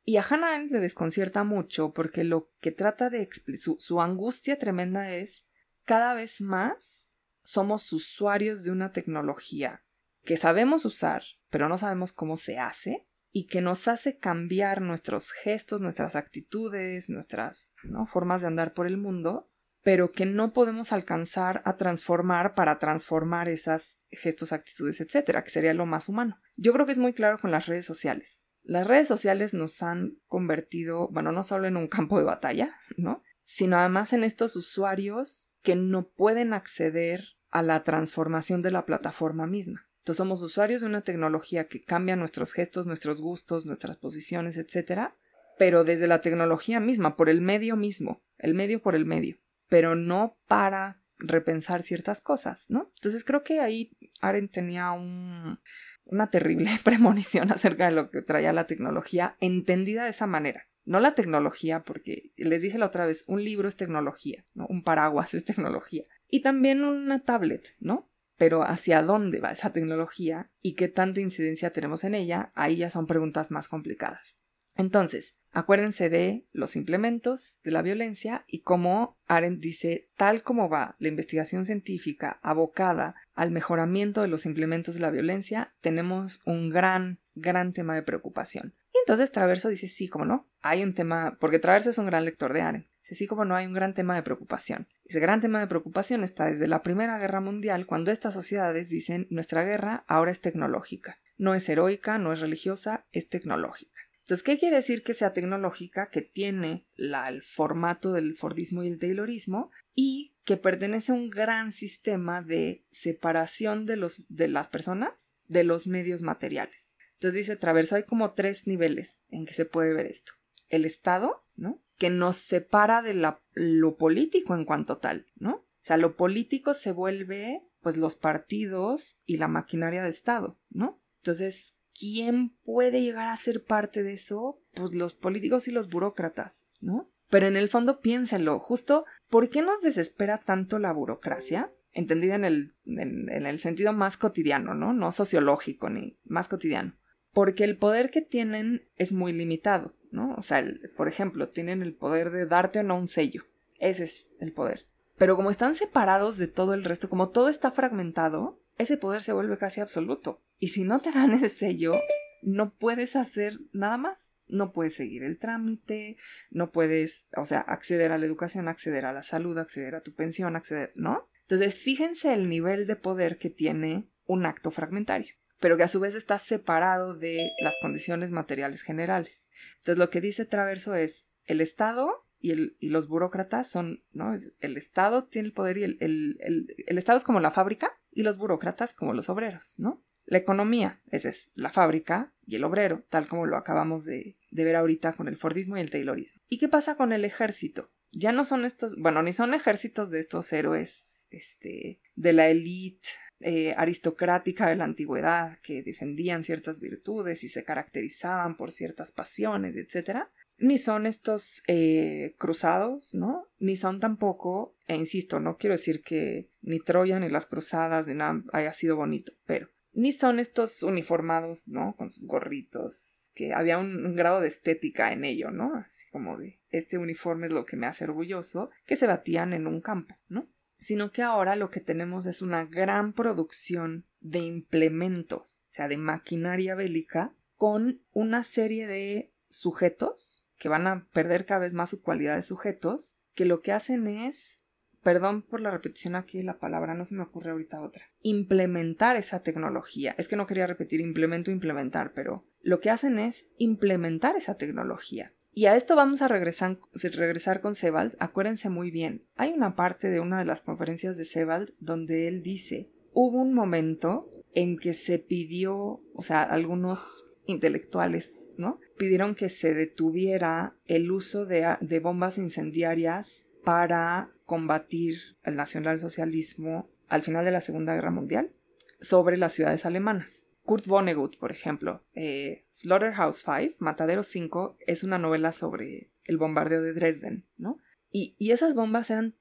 Y a Hannah le desconcierta mucho porque lo que trata de su, su angustia tremenda es cada vez más somos usuarios de una tecnología que sabemos usar, pero no sabemos cómo se hace y que nos hace cambiar nuestros gestos, nuestras actitudes, nuestras ¿no? formas de andar por el mundo pero que no podemos alcanzar a transformar para transformar esas gestos, actitudes, etcétera, que sería lo más humano. Yo creo que es muy claro con las redes sociales. Las redes sociales nos han convertido, bueno, no solo en un campo de batalla, ¿no? Sino además en estos usuarios que no pueden acceder a la transformación de la plataforma misma. Entonces somos usuarios de una tecnología que cambia nuestros gestos, nuestros gustos, nuestras posiciones, etcétera, pero desde la tecnología misma, por el medio mismo, el medio por el medio pero no para repensar ciertas cosas, ¿no? Entonces creo que ahí Aren tenía una terrible premonición acerca de lo que traía la tecnología, entendida de esa manera. No la tecnología, porque les dije la otra vez, un libro es tecnología, ¿no? Un paraguas es tecnología. Y también una tablet, ¿no? pero hacia dónde va esa tecnología y qué tanta incidencia tenemos en ella, ahí ya son preguntas más complicadas. Entonces, acuérdense de los implementos de la violencia y cómo Arendt dice, tal como va la investigación científica abocada al mejoramiento de los implementos de la violencia, tenemos un gran, gran tema de preocupación. Y entonces Traverso dice, sí, como no, hay un tema, porque Traverso es un gran lector de Arendt, dice, sí, como no, hay un gran tema de preocupación. Ese gran tema de preocupación está desde la Primera Guerra Mundial, cuando estas sociedades dicen, nuestra guerra ahora es tecnológica, no es heroica, no es religiosa, es tecnológica. Entonces, ¿qué quiere decir que sea tecnológica, que tiene el formato del Fordismo y el Taylorismo y que pertenece a un gran sistema de separación de, los, de las personas de los medios materiales? Entonces dice Traverso, hay como tres niveles en que se puede ver esto. El Estado, ¿no? Que nos separa de lo político en cuanto tal, ¿no? O sea, lo político se vuelve, pues, los partidos y la maquinaria de Estado, ¿no? Entonces, ¿quién puede llegar a ser parte de eso? Pues los políticos y los burócratas, ¿no? Pero en el fondo piénsenlo, justo, ¿por qué nos desespera tanto la burocracia? Entendida en el, en, el sentido más cotidiano, ¿no? No sociológico ni más cotidiano. Porque el poder que tienen es muy limitado, ¿no? O sea, por ejemplo, tienen el poder de darte o no un sello. Ese es el poder. Pero como están separados de todo el resto, como todo está fragmentado, ese poder se vuelve casi absoluto. Y si no te dan ese sello, no puedes hacer nada más. No puedes seguir el trámite, no puedes, o sea, acceder a la educación, acceder a la salud, acceder a tu pensión, acceder, ¿no? Entonces, fíjense el nivel de poder que tiene un acto fragmentario, pero que a su vez está separado de las condiciones materiales generales. Entonces, lo que dice Traverso es, el Estado y, el, los burócratas son, ¿no? El Estado tiene el poder y el, el, el Estado es como la fábrica y los burócratas como los obreros, ¿no? La economía, esa es la fábrica y el obrero, tal como lo acabamos de, ver ahorita con el Fordismo y el Taylorismo. ¿Y qué pasa con el ejército? Ya no son estos, bueno, ni son ejércitos de estos héroes este, de la élite eh, aristocrática de la antigüedad que defendían ciertas virtudes y se caracterizaban por ciertas pasiones, etc. Ni son estos eh, cruzados, ¿no? Ni son tampoco, e insisto, no quiero decir que ni Troya ni las cruzadas ni nada haya sido bonito, pero ni son estos uniformados, ¿no? Con sus gorritos, que había un, grado de estética en ello, ¿no? Así como de, este uniforme es lo que me hace orgulloso, que se batían en un campo, ¿no? Sino que ahora lo que tenemos es una gran producción de implementos, o sea, de maquinaria bélica, con una serie de sujetos que van a perder cada vez más su cualidad de sujetos, que lo que hacen es perdón por la repetición aquí la palabra, no se me ocurre ahorita otra. Implementar esa tecnología. Es que no quería repetir implemento, implementar, pero lo que hacen es implementar esa tecnología. Y a esto vamos a regresar, regresar con Sebald. Acuérdense muy bien, hay una parte de una de las conferencias de Sebald donde él dice, hubo un momento en que se pidió, o sea, algunos intelectuales, ¿no? Pidieron que se detuviera el uso de, bombas incendiarias para combatir el nacionalsocialismo al final de la Segunda Guerra Mundial sobre las ciudades alemanas. Kurt Vonnegut, por ejemplo, eh, Slaughterhouse 5, Matadero 5, es una novela sobre el bombardeo de Dresden, ¿no? Y, esas bombas eran,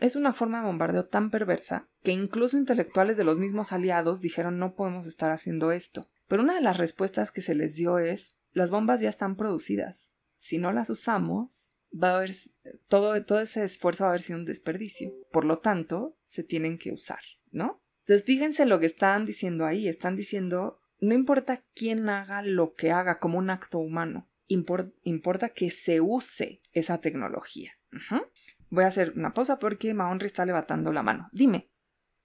es una forma de bombardeo tan perversa que incluso intelectuales de los mismos aliados dijeron no podemos estar haciendo esto. Pero una de las respuestas que se les dio es las bombas ya están producidas. Si no las usamos, va a haber todo, todo ese esfuerzo va a haber sido un desperdicio. Por lo tanto, se tienen que usar, ¿no? Entonces, fíjense lo que están diciendo ahí. Están diciendo, no importa quién haga lo que haga como un acto humano, importa que se use esa tecnología. Voy a hacer una pausa porque Mahonri está levantando la mano. Dime.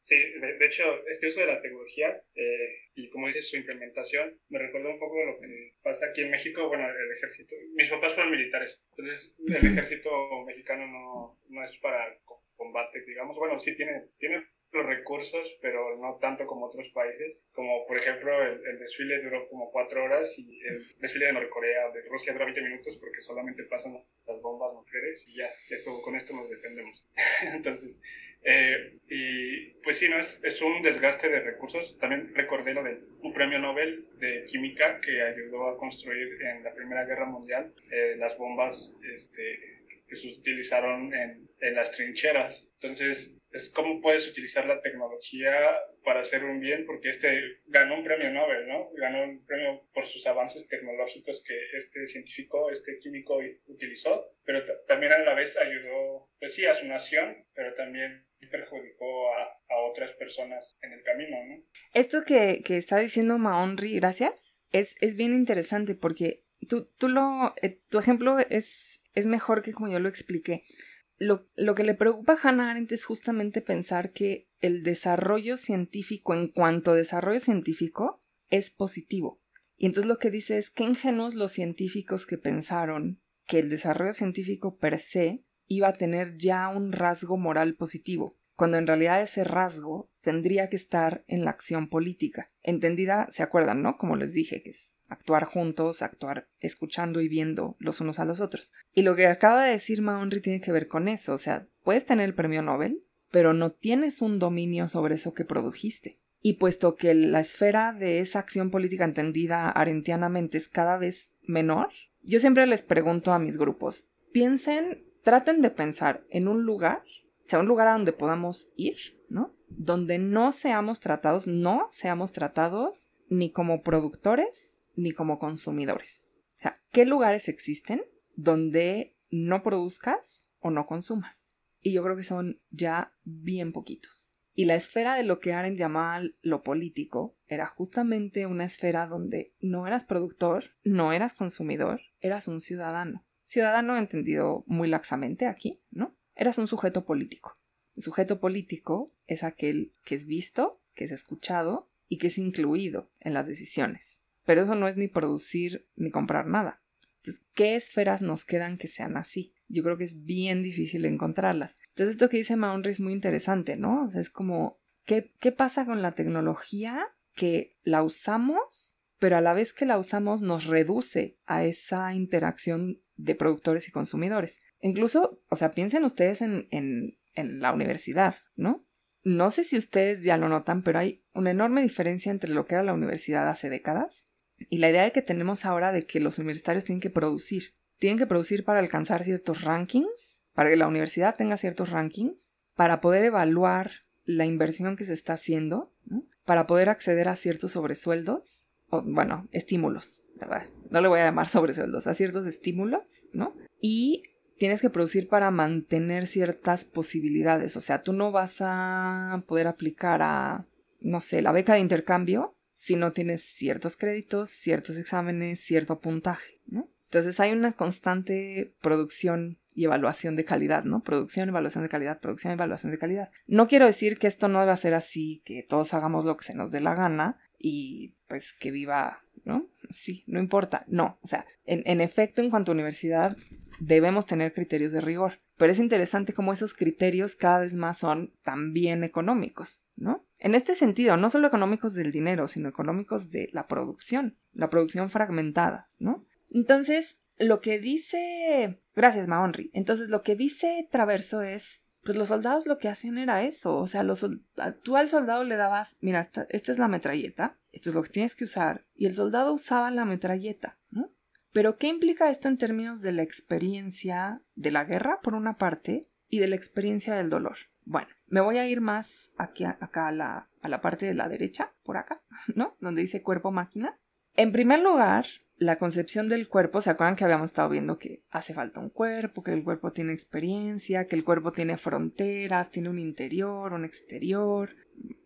Sí, de, hecho, este uso de la tecnología eh, y como dices, su implementación me recuerda un poco lo que pasa aquí en México, bueno, el ejército. Mis papás fueron militares, entonces el ejército mexicano no, no es para combate, digamos. Bueno, sí tiene, tiene los recursos, pero no tanto como otros países. Como por ejemplo el, desfile duró como cuatro horas y el desfile de Norcorea, de Rusia dura 20 minutos porque solamente pasan las bombas nucleares y ya, esto, con esto nos defendemos. Entonces, eh, y pues sí, ¿no? Es, es, un desgaste de recursos. También recordé lo de un premio Nobel de Química que ayudó a construir en la Primera Guerra Mundial eh, las bombas este, que se utilizaron en, en, las trincheras. Entonces, es cómo puedes utilizar la tecnología para hacer un bien, porque este ganó un premio Nobel, ¿no? Ganó un premio por sus avances tecnológicos que este científico, este químico utilizó, pero también a la vez ayudó, pues sí, a su nación, pero también perjudicó a, a otras personas en el camino, ¿no? Esto que, que está diciendo Maonri, gracias, es, es bien interesante porque tú, tú lo, eh, tu ejemplo es, es mejor que como yo lo expliqué. Lo, lo, que le preocupa a Hannah Arendt es justamente pensar que el desarrollo científico en cuanto a desarrollo científico es positivo. Y entonces lo que dice es que ingenuos los científicos que pensaron que el desarrollo científico per se iba a tener ya un rasgo moral positivo cuando en realidad ese rasgo tendría que estar en la acción política. Entendida, ¿se acuerdan, no? Como les dije, que es actuar juntos, actuar escuchando y viendo los unos a los otros. Y lo que acaba de decir Maonri tiene que ver con eso, o sea, puedes tener el premio Nobel, pero no tienes un dominio sobre eso que produjiste. Y puesto que la esfera de esa acción política entendida arentianamente es cada vez menor, yo siempre les pregunto a mis grupos, piensen, traten de pensar en un lugar sea un lugar a donde podamos ir. Donde no seamos tratados, no seamos tratados ni como productores ni como consumidores. O sea, ¿qué lugares existen donde no produzcas o no consumas? Y yo creo que son ya bien poquitos. Y la esfera de lo que Arendt llamaba lo político era justamente una esfera donde no eras productor, no eras consumidor, eras un ciudadano. Ciudadano entendido muy laxamente aquí, ¿no? eras un sujeto político. Sujeto político es aquel que es visto, que es escuchado y que es incluido en las decisiones. Pero eso no es ni producir ni comprar nada. Entonces, ¿qué esferas nos quedan que sean así? Yo creo que es bien difícil encontrarlas. Entonces, esto que dice Maunry es muy interesante, ¿no? O es como, ¿qué, ¿qué pasa con la tecnología que la usamos, pero a la vez que la usamos nos reduce a esa interacción de productores y consumidores. Incluso, o sea, piensen ustedes en, en la universidad, ¿no? No sé si ustedes ya lo notan, pero hay una enorme diferencia entre lo que era la universidad hace décadas y la idea que tenemos ahora de que los universitarios tienen que producir. Tienen que producir para alcanzar ciertos rankings, para que la universidad tenga ciertos rankings, para poder evaluar la inversión que se está haciendo, para poder acceder a ciertos sobresueldos bueno, estímulos. No le voy a llamar sobresueldos, a ciertos estímulos, ¿no? Y tienes que producir para mantener ciertas posibilidades, o sea, tú no vas a poder aplicar a, no sé, la beca de intercambio si no tienes ciertos créditos, ciertos exámenes, cierto puntaje, ¿no? Entonces hay una constante producción y evaluación de calidad, ¿no? Producción, evaluación de calidad, producción, evaluación de calidad. No quiero decir que esto no deba ser así, que todos hagamos lo que se nos dé la gana, y pues que viva, ¿no? Sí, no importa. No, o sea, en, efecto, en cuanto a universidad, debemos tener criterios de rigor. Pero es interesante cómo esos criterios cada vez más son también económicos, ¿no? En este sentido, no solo económicos del dinero, sino económicos de la producción, la producción fragmentada, ¿no? Entonces, lo que dice... Gracias, Maonri. Entonces, lo que dice Traverso es pues los soldados lo que hacían era eso, o sea, los, tú al soldado le dabas, mira, esta, esta, es la metralleta, esto es lo que tienes que usar, y el soldado usaba la metralleta. Pero ¿qué implica esto en términos de la experiencia de la guerra, por una parte, y de la experiencia del dolor? Bueno, me voy a ir más aquí, acá a la, a la parte de la derecha, por acá, ¿no? Donde dice cuerpo-máquina. En primer lugar, la concepción del cuerpo, ¿se acuerdan que habíamos estado viendo que hace falta un cuerpo, que el cuerpo tiene experiencia, que el cuerpo tiene fronteras, tiene un interior, un exterior?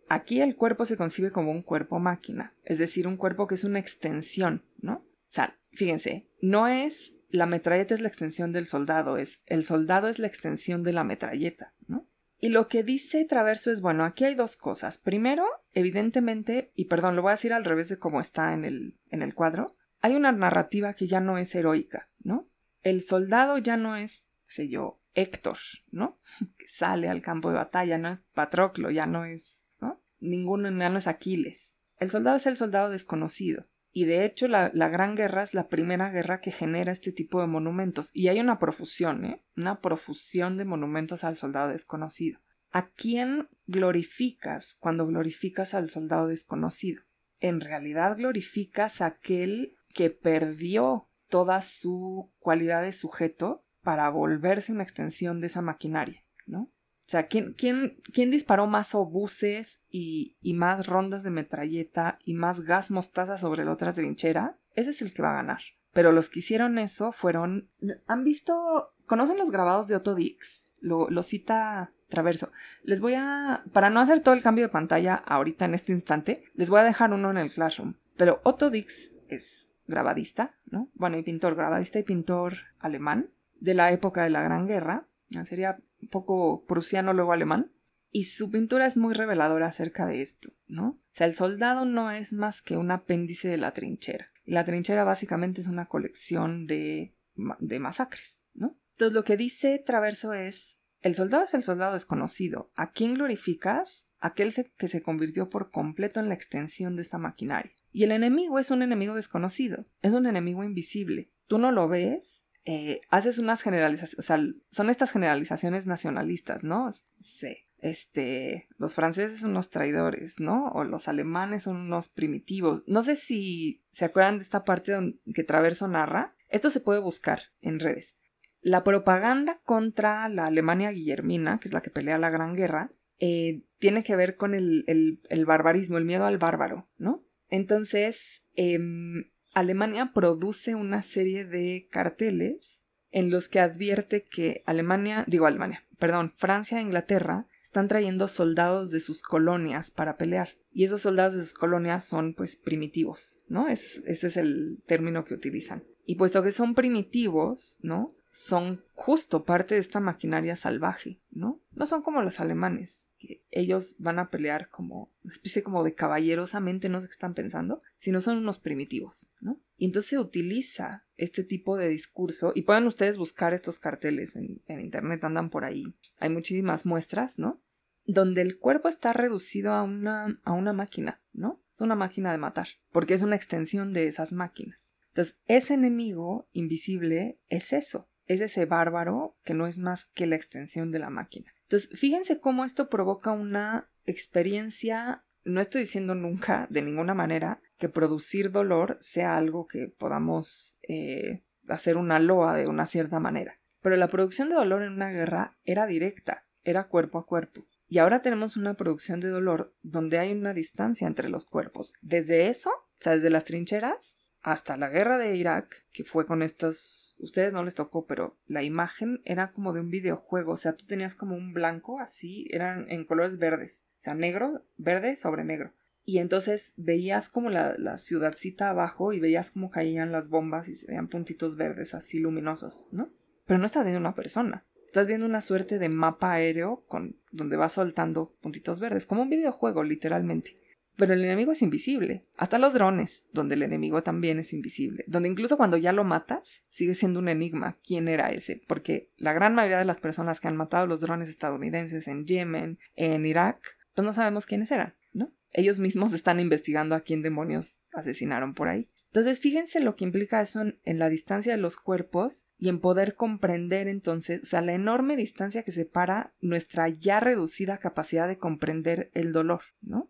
Aquí el cuerpo se concibe como un cuerpo máquina, es decir, un cuerpo que es una extensión, ¿no? O sea, fíjense, no es la metralleta es la extensión del soldado, es el soldado es la extensión de la metralleta, ¿no? Y lo que dice Traverso es, bueno, aquí hay dos cosas. Primero, evidentemente, y perdón, lo voy a decir al revés de cómo está en el, en el cuadro, hay una narrativa que ya no es heroica, ¿no? El soldado ya no es, sé yo, Héctor, ¿no? Que sale al campo de batalla, no es Patroclo, ya no es, ¿no? Ninguno, ya no es Aquiles. El soldado es el soldado desconocido. Y de hecho la, la, Gran Guerra es la primera guerra que genera este tipo de monumentos. Y hay una profusión, ¿eh? Una profusión de monumentos al soldado desconocido. ¿A quién glorificas cuando glorificas al soldado desconocido? En realidad glorificas a aquel que perdió toda su cualidad de sujeto para volverse una extensión de esa maquinaria, ¿no? O sea, ¿quién, quién, quién disparó más obuses y, y, más rondas de metralleta y más gas mostaza sobre la otra trinchera? Ese es el que va a ganar. Pero los que hicieron eso fueron... ¿Han visto... ¿Conocen los grabados de Otto Dix? Lo, lo cita Traverso. Les voy a... Para no hacer todo el cambio de pantalla ahorita en este instante, les voy a dejar uno en el Classroom. Pero Otto Dix es grabadista, ¿no? Bueno, y pintor, grabadista y pintor alemán de la época de la Gran Guerra. Sería un poco prusiano luego alemán. Y su pintura es muy reveladora acerca de esto, ¿no? O sea, el soldado no es más que un apéndice de la trinchera. La trinchera básicamente es una colección de, de masacres, ¿no? Entonces lo que dice Traverso es, el soldado es el soldado desconocido. ¿A quién glorificas? Aquel que se convirtió por completo en la extensión de esta maquinaria. Y el enemigo es un enemigo desconocido, es un enemigo invisible. Tú no lo ves, eh, haces unas generalizaciones, o sea, son estas generalizaciones nacionalistas, ¿no? Sí. Este, los franceses son unos traidores, ¿no? O los alemanes son unos primitivos. No sé si se acuerdan de esta parte que Traverso narra. Esto se puede buscar en redes. La propaganda contra la Alemania guillermina, que es la que pelea la Gran Guerra, eh, tiene que ver con el, el, barbarismo, el miedo al bárbaro, ¿no? Entonces, em, Alemania produce una serie de carteles en los que advierte que Alemania, digo Alemania, perdón, Francia e Inglaterra están trayendo soldados de sus colonias para pelear. Y esos soldados de sus colonias son pues primitivos, ¿no? Ese, ese es el término que utilizan. Y puesto que son primitivos, ¿no? Son justo parte de esta maquinaria salvaje, ¿no? No son como los alemanes, que ellos van a pelear como una especie como de caballerosamente, no sé qué están pensando, sino son unos primitivos, ¿no? Y entonces se utiliza este tipo de discurso, y pueden ustedes buscar estos carteles en, internet, andan por ahí, hay muchísimas muestras, ¿no? Donde el cuerpo está reducido a una, a una máquina, ¿no? Es una máquina de matar, porque es una extensión de esas máquinas. Entonces, ese enemigo invisible es eso, es ese bárbaro que no es más que la extensión de la máquina. Entonces, fíjense cómo esto provoca una experiencia, no estoy diciendo nunca, de ninguna manera, que producir dolor sea algo que podamos eh, hacer una loa de una cierta manera. Pero la producción de dolor en una guerra era directa, era cuerpo a cuerpo. Y ahora tenemos una producción de dolor donde hay una distancia entre los cuerpos. Desde eso, o sea, desde las trincheras, hasta la guerra de Irak, que fue con estos, ustedes no les tocó, pero la imagen era como de un videojuego, o sea, tú tenías como un blanco así, eran en colores verdes, o sea, negro, verde sobre negro. Y entonces veías como la, ciudadcita abajo y veías como caían las bombas y se veían puntitos verdes así luminosos, ¿no? Pero no estás viendo una persona, estás viendo una suerte de mapa aéreo con, donde va soltando puntitos verdes, como un videojuego, literalmente. Pero el enemigo es invisible. Hasta los drones, donde el enemigo también es invisible. Donde incluso cuando ya lo matas, sigue siendo un enigma quién era ese. Porque la gran mayoría de las personas que han matado los drones estadounidenses en Yemen, en Irak, pues no sabemos quiénes eran, ¿no? Ellos mismos están investigando a quién demonios asesinaron por ahí. Entonces, fíjense lo que implica eso en, en, la distancia de los cuerpos y en poder comprender entonces, o sea, la enorme distancia que separa nuestra ya reducida capacidad de comprender el dolor, ¿no?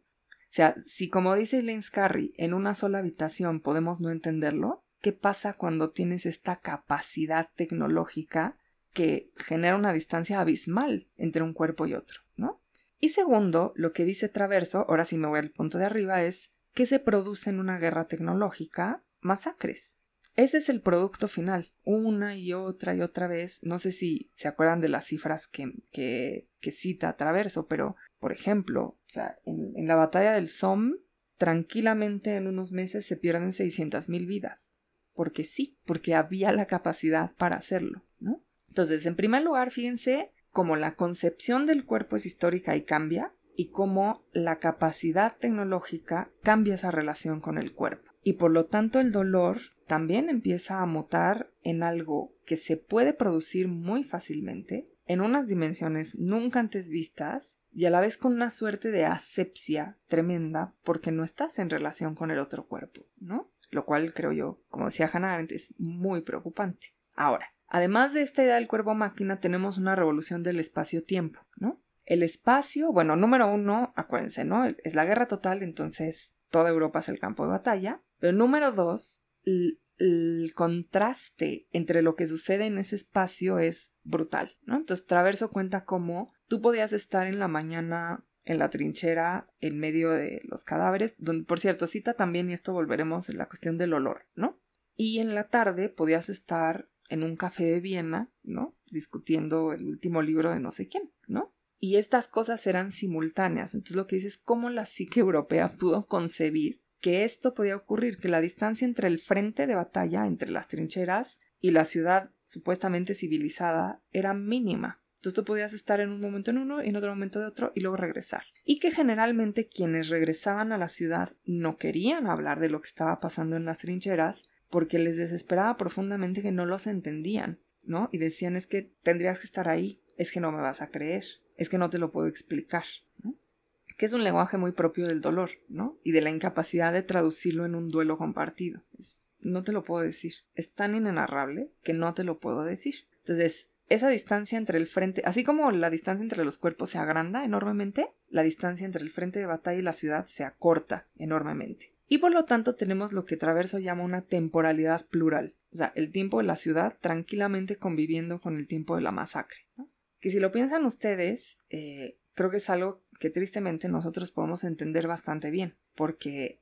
Sea, si como dice Lance Carey, en una sola habitación podemos no entenderlo, ¿qué pasa cuando tienes esta capacidad tecnológica que genera una distancia abismal entre un cuerpo y otro, ¿no? Y segundo, lo que dice Traverso, ahora sí me voy al punto de arriba, es que se produce en una guerra tecnológica masacres. Ese es el producto final, una y otra y otra vez. No sé si se acuerdan de las cifras que, que cita Traverso, pero por ejemplo, o sea, en, la batalla del Somme, tranquilamente en unos meses se pierden 600.000 vidas. Porque sí, porque había la capacidad para hacerlo, ¿no? Entonces, en primer lugar, fíjense cómo la concepción del cuerpo es histórica y cambia, y cómo la capacidad tecnológica cambia esa relación con el cuerpo. Y por lo tanto el dolor también empieza a mutar en algo que se puede producir muy fácilmente, en unas dimensiones nunca antes vistas y a la vez con una suerte de asepsia tremenda porque no estás en relación con el otro cuerpo, ¿no? Lo cual creo yo, como decía Hannah Arendt, es muy preocupante. Ahora, además de esta idea del cuerpo máquina, tenemos una revolución del espacio-tiempo, ¿no? El espacio, bueno, número uno, acuérdense, ¿no? Es la guerra total, entonces toda Europa es el campo de batalla. Pero número dos, el contraste entre lo que sucede en ese espacio es brutal, ¿no? Entonces Traverso cuenta cómo tú podías estar en la mañana en la trinchera en medio de los cadáveres, donde por cierto cita también, y esto volveremos en la cuestión del olor, ¿no? Y en la tarde podías estar en un café de Viena, ¿no? Discutiendo el último libro de no sé quién, ¿no? Y estas cosas eran simultáneas. Entonces lo que dices es cómo la psique europea pudo concebir que esto podía ocurrir, que la distancia entre el frente de batalla, entre las trincheras y la ciudad supuestamente civilizada era mínima. Entonces tú podías estar en un momento en uno y en otro momento de otro y luego regresar. Y que generalmente quienes regresaban a la ciudad no querían hablar de lo que estaba pasando en las trincheras porque les desesperaba profundamente que no los entendían, ¿no? Y decían es que tendrías que estar ahí, es que no me vas a creer, es que no te lo puedo explicar, ¿no? Que es un lenguaje muy propio del dolor, ¿no? Y de la incapacidad de traducirlo en un duelo compartido. no te lo puedo decir. Es tan inenarrable que no te lo puedo decir. Entonces, esa distancia entre el frente, así como la distancia entre los cuerpos se agranda enormemente, la distancia entre el frente de batalla y la ciudad se acorta enormemente. Y por lo tanto tenemos lo que Traverso llama una temporalidad plural, o sea, el tiempo de la ciudad tranquilamente conviviendo con el tiempo de la masacre. Que si lo piensan ustedes, eh, creo que es algo que tristemente nosotros podemos entender bastante bien, porque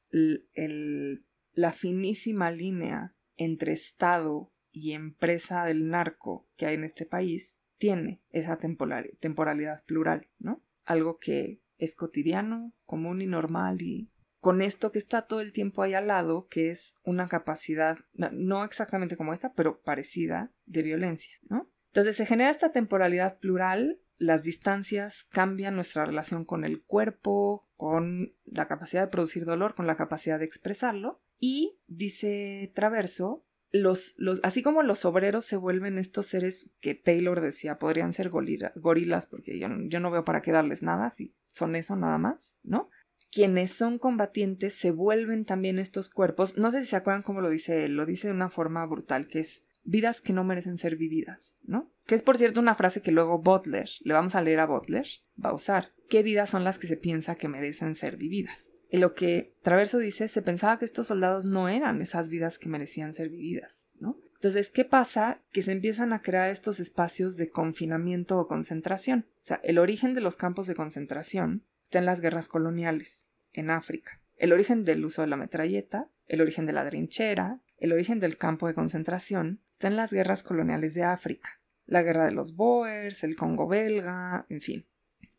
la finísima línea entre Estado y empresa del narco que hay en este país tiene esa temporalidad plural, ¿no? Algo que es cotidiano, común y normal y con esto que está todo el tiempo ahí al lado, que es una capacidad, no exactamente como esta, pero parecida, de violencia, ¿no? Entonces se genera esta temporalidad plural, las distancias cambian nuestra relación con el cuerpo, con la capacidad de producir dolor, con la capacidad de expresarlo, y dice Traverso, los, los, así como los obreros se vuelven estos seres que Taylor decía podrían ser gorilas, porque yo, yo no veo para qué darles nada, si son eso nada más, ¿no? quienes son combatientes se vuelven también estos cuerpos. No sé si se acuerdan cómo lo dice él, lo dice de una forma brutal, que es vidas que no merecen ser vividas, ¿no? Que es por cierto una frase que luego Butler, le vamos a leer a Butler, va a usar. ¿Qué vidas son las que se piensa que merecen ser vividas? Y lo que Traverso dice, se pensaba que estos soldados no eran esas vidas que merecían ser vividas, ¿no? Entonces, ¿qué pasa? Que se empiezan a crear estos espacios de confinamiento o concentración. O sea, el origen de los campos de concentración está en las guerras coloniales en África. El origen del uso de la metralleta, el origen de la trinchera, el origen del campo de concentración está en las guerras coloniales de África. La guerra de los Boers, el Congo belga, en fin.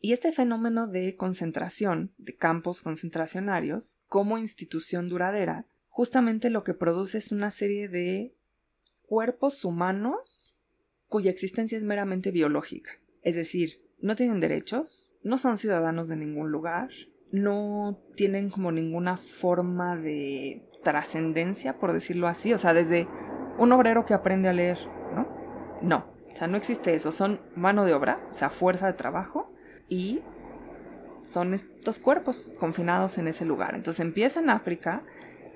Y este fenómeno de concentración, de campos concentracionarios, como institución duradera, justamente lo que produce es una serie de cuerpos humanos cuya existencia es meramente biológica. Es decir, no tienen derechos, no son ciudadanos de ningún lugar, no tienen como ninguna forma de trascendencia, por decirlo así. O sea, desde un obrero que aprende a leer, ¿no? No, o sea, no existe eso. Son mano de obra, o sea, fuerza de trabajo y son estos cuerpos confinados en ese lugar. Entonces empieza en África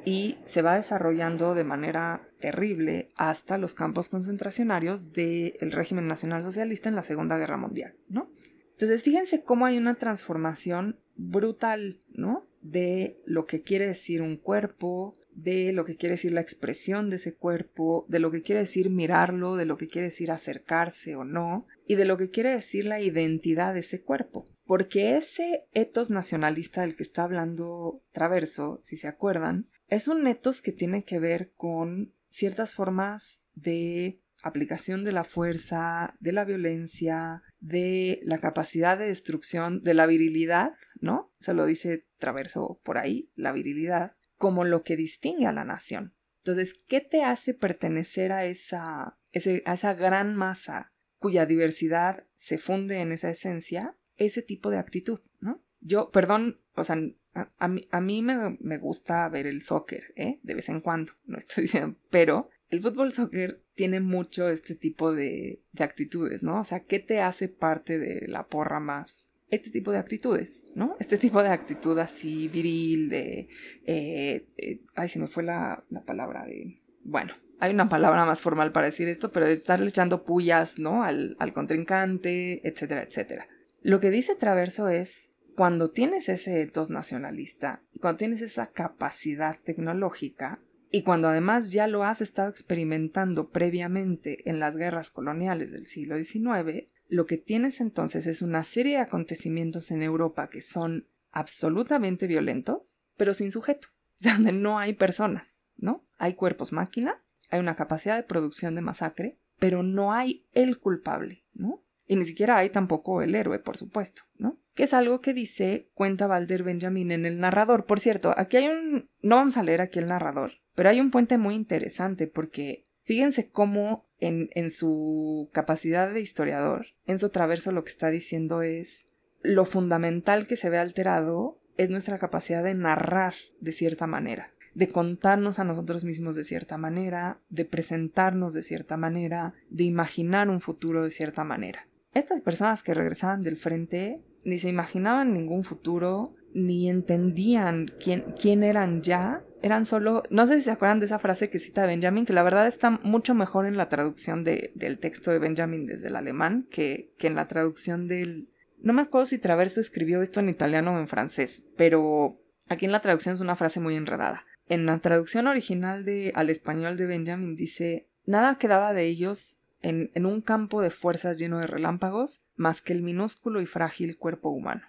y se va desarrollando de manera terrible hasta los campos concentracionarios del régimen nacional socialista en la Segunda Guerra Mundial, ¿no? Entonces, fíjense cómo hay una transformación brutal, ¿no? De lo que quiere decir un cuerpo, de lo que quiere decir la expresión de ese cuerpo, de lo que quiere decir mirarlo, de lo que quiere decir acercarse o no, y de lo que quiere decir la identidad de ese cuerpo. Porque ese etos nacionalista del que está hablando Traverso, si se acuerdan, es un etos que tiene que ver con ciertas formas de aplicación de la fuerza, de la violencia, de la capacidad de destrucción, de la virilidad, ¿no? Se lo dice Traverso por ahí, la virilidad, como lo que distingue a la nación. Entonces, ¿qué te hace pertenecer a esa, a esa gran masa cuya diversidad se funde en esa esencia? Ese tipo de actitud, ¿no? Yo, perdón, o sea, a, mí, a mí me, me, gusta ver el soccer, ¿eh? De vez en cuando, no estoy diciendo, pero el fútbol soccer tiene mucho este tipo de, de, actitudes, ¿no? O sea, ¿qué te hace parte de la porra más? Este tipo de actitudes, ¿no? Este tipo de actitud así viril, de... Eh, eh, ay, se me fue la, la, palabra de... Bueno, hay una palabra más formal para decir esto, pero de estarle echando pullas, ¿no? Al, al contrincante, etcétera, etcétera. Lo que dice Traverso es, cuando tienes ese etos nacionalista, cuando tienes esa capacidad tecnológica, y cuando además ya lo has estado experimentando previamente en las guerras coloniales del siglo XIX, lo que tienes entonces es una serie de acontecimientos en Europa que son absolutamente violentos, pero sin sujeto, donde no hay personas, ¿no? Hay cuerpos máquina, hay una capacidad de producción de masacre, pero no hay el culpable, ¿no? Y ni siquiera hay tampoco el héroe, por supuesto, ¿no? Que es algo que dice, cuenta Walter Benjamin en el narrador. Por cierto, aquí hay un... No vamos a leer aquí el narrador, pero hay un puente muy interesante porque fíjense cómo en, en su capacidad de historiador, Enzo Traverso lo que está diciendo es lo fundamental que se ve alterado es nuestra capacidad de narrar de cierta manera de contarnos a nosotros mismos de cierta manera, de presentarnos de cierta manera, de imaginar un futuro de cierta manera. Estas personas que regresaban del frente ni se imaginaban ningún futuro, ni entendían quién, quién eran ya, eran solo, no sé si se acuerdan de esa frase que cita Benjamin, que la verdad está mucho mejor en la traducción de, del texto de Benjamin desde el alemán que, que en la traducción del... No me acuerdo si Traverso escribió esto en italiano o en francés, pero aquí en la traducción es una frase muy enredada. En la traducción original de, al español de Benjamin dice, nada quedaba de ellos en, en, un campo de fuerzas lleno de relámpagos más que el minúsculo y frágil cuerpo humano.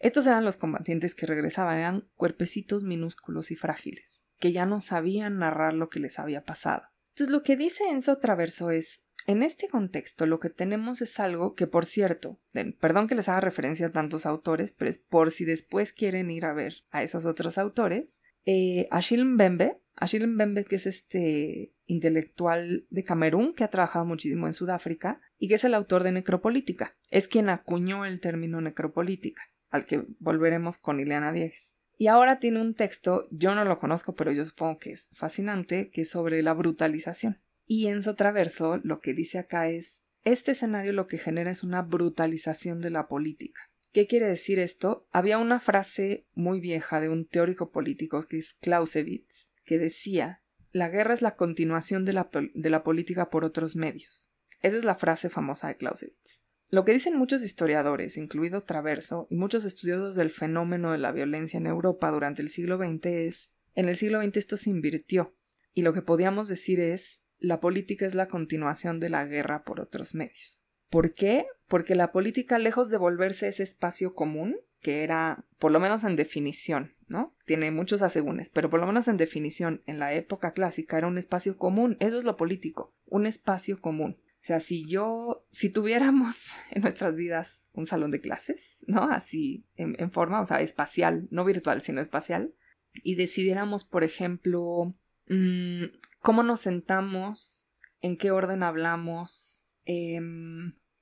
Estos eran los combatientes que regresaban, eran cuerpecitos minúsculos y frágiles, que ya no sabían narrar lo que les había pasado. Entonces lo que dice Enzo Traverso es, en este contexto lo que tenemos es algo que, por cierto, perdón que les haga referencia a tantos autores, pero es por si después quieren ir a ver a esos otros autores, eh, Achille Mbembe, Achille Mbembe que es este intelectual de Camerún que ha trabajado muchísimo en Sudáfrica y que es el autor de Necropolítica. Es quien acuñó el término necropolítica, al que volveremos con Ileana Diegues. Y ahora tiene un texto, yo no lo conozco, pero yo supongo que es fascinante, que es sobre la brutalización. Y en su traverso lo que dice acá es, este escenario lo que genera es una brutalización de la política. ¿Qué quiere decir esto? Había una frase muy vieja de un teórico político que es Clausewitz, que decía la guerra es la continuación de la, de la política por otros medios. Esa es la frase famosa de Clausewitz. Lo que dicen muchos historiadores, incluido Traverso, y muchos estudiosos del fenómeno de la violencia en Europa durante el siglo XX es, en el siglo XX esto se invirtió, y lo que podíamos decir es, la política es la continuación de la guerra por otros medios. ¿Por qué? Porque la política, lejos de volverse ese espacio común, que era, por lo menos en definición, ¿no? Tiene muchos asegúnes, pero por lo menos en definición, en la época clásica era un espacio común, eso es lo político, un espacio común. O sea, si yo, si tuviéramos en nuestras vidas un salón de clases, ¿no? Así, en, forma, o sea, espacial, no virtual, sino espacial, y decidiéramos, por ejemplo, mmm, cómo nos sentamos, en qué orden hablamos, eh,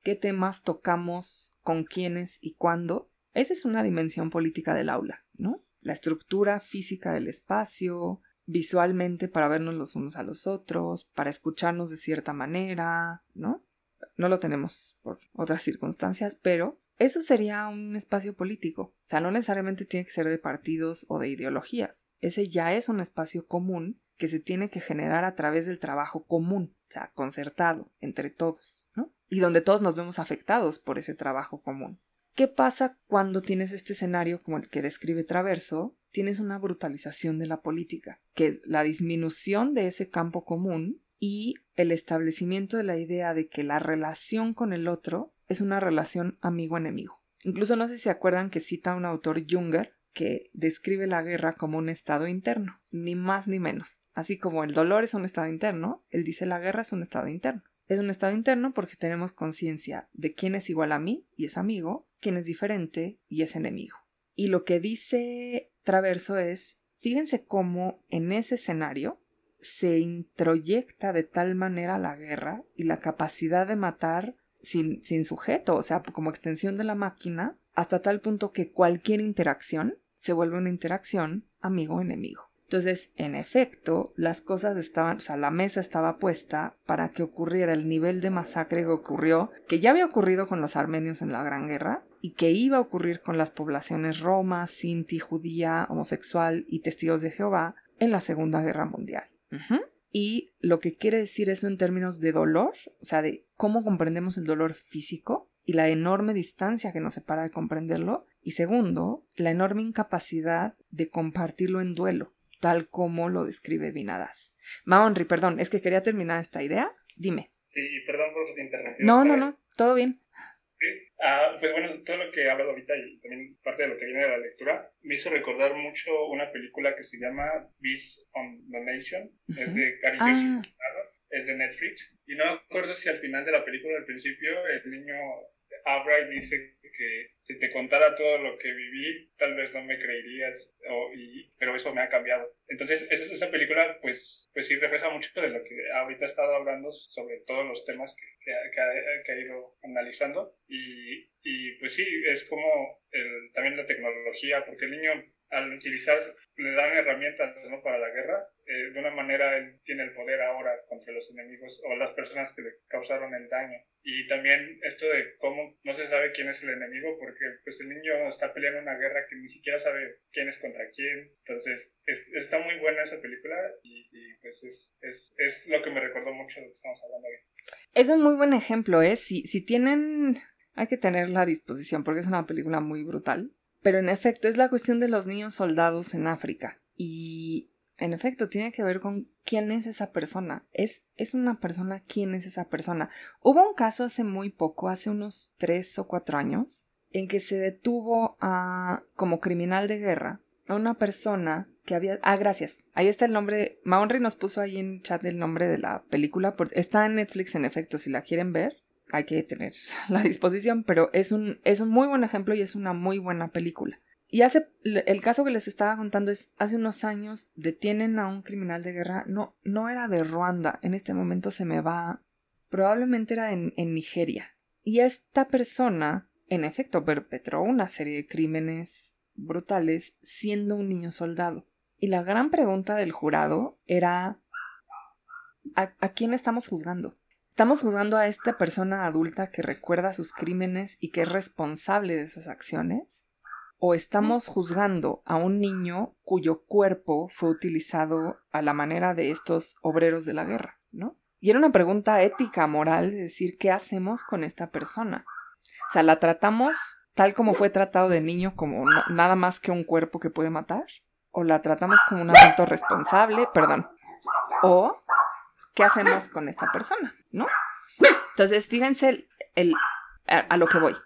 qué temas tocamos, con quiénes y cuándo. Esa es una dimensión política del aula, ¿no? La estructura física del espacio, visualmente para vernos los unos a los otros, para escucharnos de cierta manera, ¿no? No lo tenemos por otras circunstancias, pero eso sería un espacio político. O sea, no necesariamente tiene que ser de partidos o de ideologías. Ese ya es un espacio común que se tiene que generar a través del trabajo común, o sea, concertado entre todos, ¿no? y donde todos nos vemos afectados por ese trabajo común. ¿Qué pasa cuando tienes este escenario como el que describe Traverso? Tienes una brutalización de la política, que es la disminución de ese campo común y el establecimiento de la idea de que la relación con el otro es una relación amigo-enemigo. Incluso no sé si se acuerdan que cita un autor Junger que describe la guerra como un estado interno, ni más ni menos. Así como el dolor es un estado interno, él dice la guerra es un estado interno. Es un estado interno porque tenemos conciencia de quién es igual a mí y es amigo, quién es diferente y es enemigo. Y lo que dice Traverso es, fíjense cómo en ese escenario se introyecta de tal manera la guerra y la capacidad de matar sin, sujeto, o sea, como extensión de la máquina, hasta tal punto que cualquier interacción se vuelve una interacción amigo-enemigo. Entonces, en efecto, las cosas estaban, o sea, la mesa estaba puesta para que ocurriera el nivel de masacre que ocurrió, que ya había ocurrido con los armenios en la Gran Guerra, y que iba a ocurrir con las poblaciones roma, sinti, judía, homosexual y testigos de Jehová en la Segunda Guerra Mundial. Y lo que quiere decir eso en términos de dolor, o sea, de cómo comprendemos el dolor físico y la enorme distancia que nos separa de comprenderlo, y segundo, la enorme incapacidad de compartirlo en duelo tal como lo describe Vinadas. Maonri, perdón, es que quería terminar esta idea. Dime. Sí, perdón por su interrupción. No, no, no, todo bien. Ah, pues bueno, todo lo que he hablado ahorita y también parte de lo que viene de la lectura me hizo recordar mucho una película que se llama Beast on the Nation. Es de Gary ah. es de Netflix. Y no me acuerdo si al final de la película, al principio, el niño Abra dice que si te contara todo lo que viví, tal vez no me creerías, y, pero eso me ha cambiado. Entonces, esa, esa película, pues, pues sí refleja mucho de lo que ahorita he estado hablando sobre todos los temas que, que, ha, que ha, ido analizando. Y, y, pues sí, es como el, también la tecnología, porque el niño al utilizar, le dan herramientas ¿no? para la guerra, eh, de una manera él tiene el poder ahora contra los enemigos o las personas que le causaron el daño. Y también esto de cómo no se sabe quién es el enemigo, porque pues el niño está peleando una guerra que ni siquiera sabe quién es contra quién. Entonces, está muy buena esa película y, pues es, es, es, lo que me recordó mucho lo que estamos hablando hoy. Es un muy buen ejemplo, ¿eh? Si, si tienen... Hay que tenerla a disposición porque es una película muy brutal. Pero en efecto, es la cuestión de los niños soldados en África. Y en efecto, tiene que ver con quién es esa persona. Es, es una persona, quién es esa persona. Hubo un caso hace muy poco, hace unos tres o cuatro años, en que se detuvo a, como criminal de guerra a una persona que había... Ah, gracias. Ahí está el nombre. Maonri nos puso ahí en chat el nombre de la película. Está en Netflix, en efecto, si la quieren ver hay que tener la disposición, pero es un, es un muy buen ejemplo y es una muy buena película. Y hace, el caso que les estaba contando es, hace unos años detienen a un criminal de guerra, no, no era de Ruanda, en este momento se me va, probablemente era en, en Nigeria. Y esta persona, en efecto, perpetró una serie de crímenes brutales siendo un niño soldado. Y la gran pregunta del jurado era, a quién estamos juzgando? ¿Estamos juzgando a esta persona adulta que recuerda sus crímenes y que es responsable de esas acciones? ¿O estamos juzgando a un niño cuyo cuerpo fue utilizado a la manera de estos obreros de la guerra? ¿No? Y era una pregunta ética, moral, de decir, ¿qué hacemos con esta persona? O sea, ¿la tratamos tal como fue tratado de niño, como nada más que un cuerpo que puede matar? ¿O la tratamos como un adulto responsable? Perdón. ¿O ¿qué hacemos con esta persona? ¿No? Entonces, fíjense el, a, lo que voy.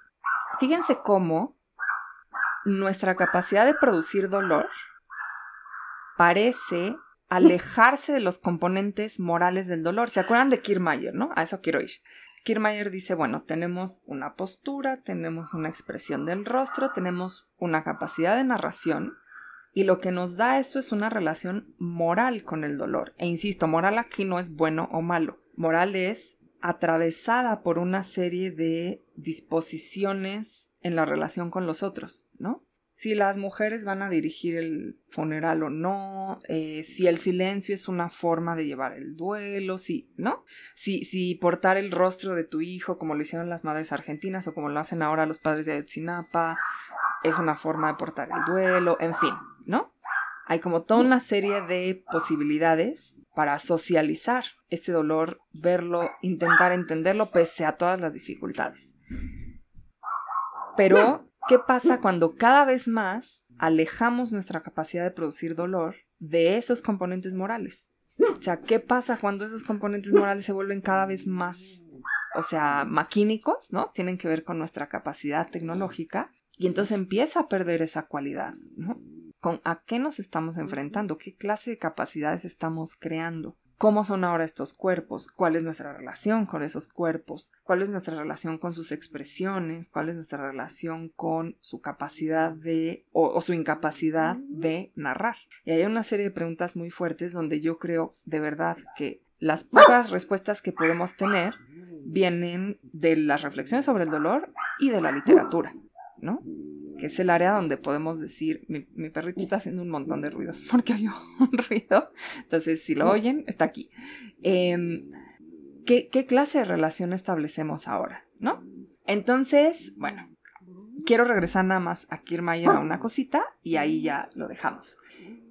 Fíjense cómo nuestra capacidad de producir dolor parece alejarse de los componentes morales del dolor. ¿Se acuerdan de Kiermaier, no? A eso quiero ir. Kiermaier dice, bueno, tenemos una postura, tenemos una expresión del rostro, tenemos una capacidad de narración y lo que nos da eso es una relación moral con el dolor. E insisto, moral aquí no es bueno o malo. Moral es atravesada por una serie de disposiciones en la relación con los otros, ¿no? Si las mujeres van a dirigir el funeral o no, eh, si el silencio es una forma de llevar el duelo, si, ¿no? Si, si portar el rostro de tu hijo, como lo hicieron las madres argentinas o como lo hacen ahora los padres de Ayotzinapa, es una forma de portar el duelo, en fin, ¿no? Hay como toda una serie de posibilidades para socializar este dolor, verlo, intentar entenderlo pese a todas las dificultades. Pero, ¿qué pasa cuando cada vez más alejamos nuestra capacidad de producir dolor de esos componentes morales? O sea, ¿qué pasa cuando esos componentes morales se vuelven cada vez más, o sea, maquínicos, ¿no? Tienen que ver con nuestra capacidad tecnológica y entonces empieza a perder esa cualidad, ¿no? ¿Con a qué nos estamos enfrentando? ¿Qué clase de capacidades estamos creando? ¿Cómo son ahora estos cuerpos? ¿Cuál es nuestra relación con esos cuerpos? ¿Cuál es nuestra relación con sus expresiones? ¿Cuál es nuestra relación con su capacidad de o, su incapacidad de narrar? Y hay una serie de preguntas muy fuertes donde yo creo de verdad que las pocas respuestas que podemos tener vienen de las reflexiones sobre el dolor y de la literatura. ¿no? Que es el área donde podemos decir, mi, perrito está haciendo un montón de ruidos porque oyó un ruido. Entonces, si lo oyen, está aquí. Em, ¿qué, clase de relación establecemos ahora, no? Entonces, bueno, quiero regresar nada más a Kiermaier a una cosita y ahí ya lo dejamos.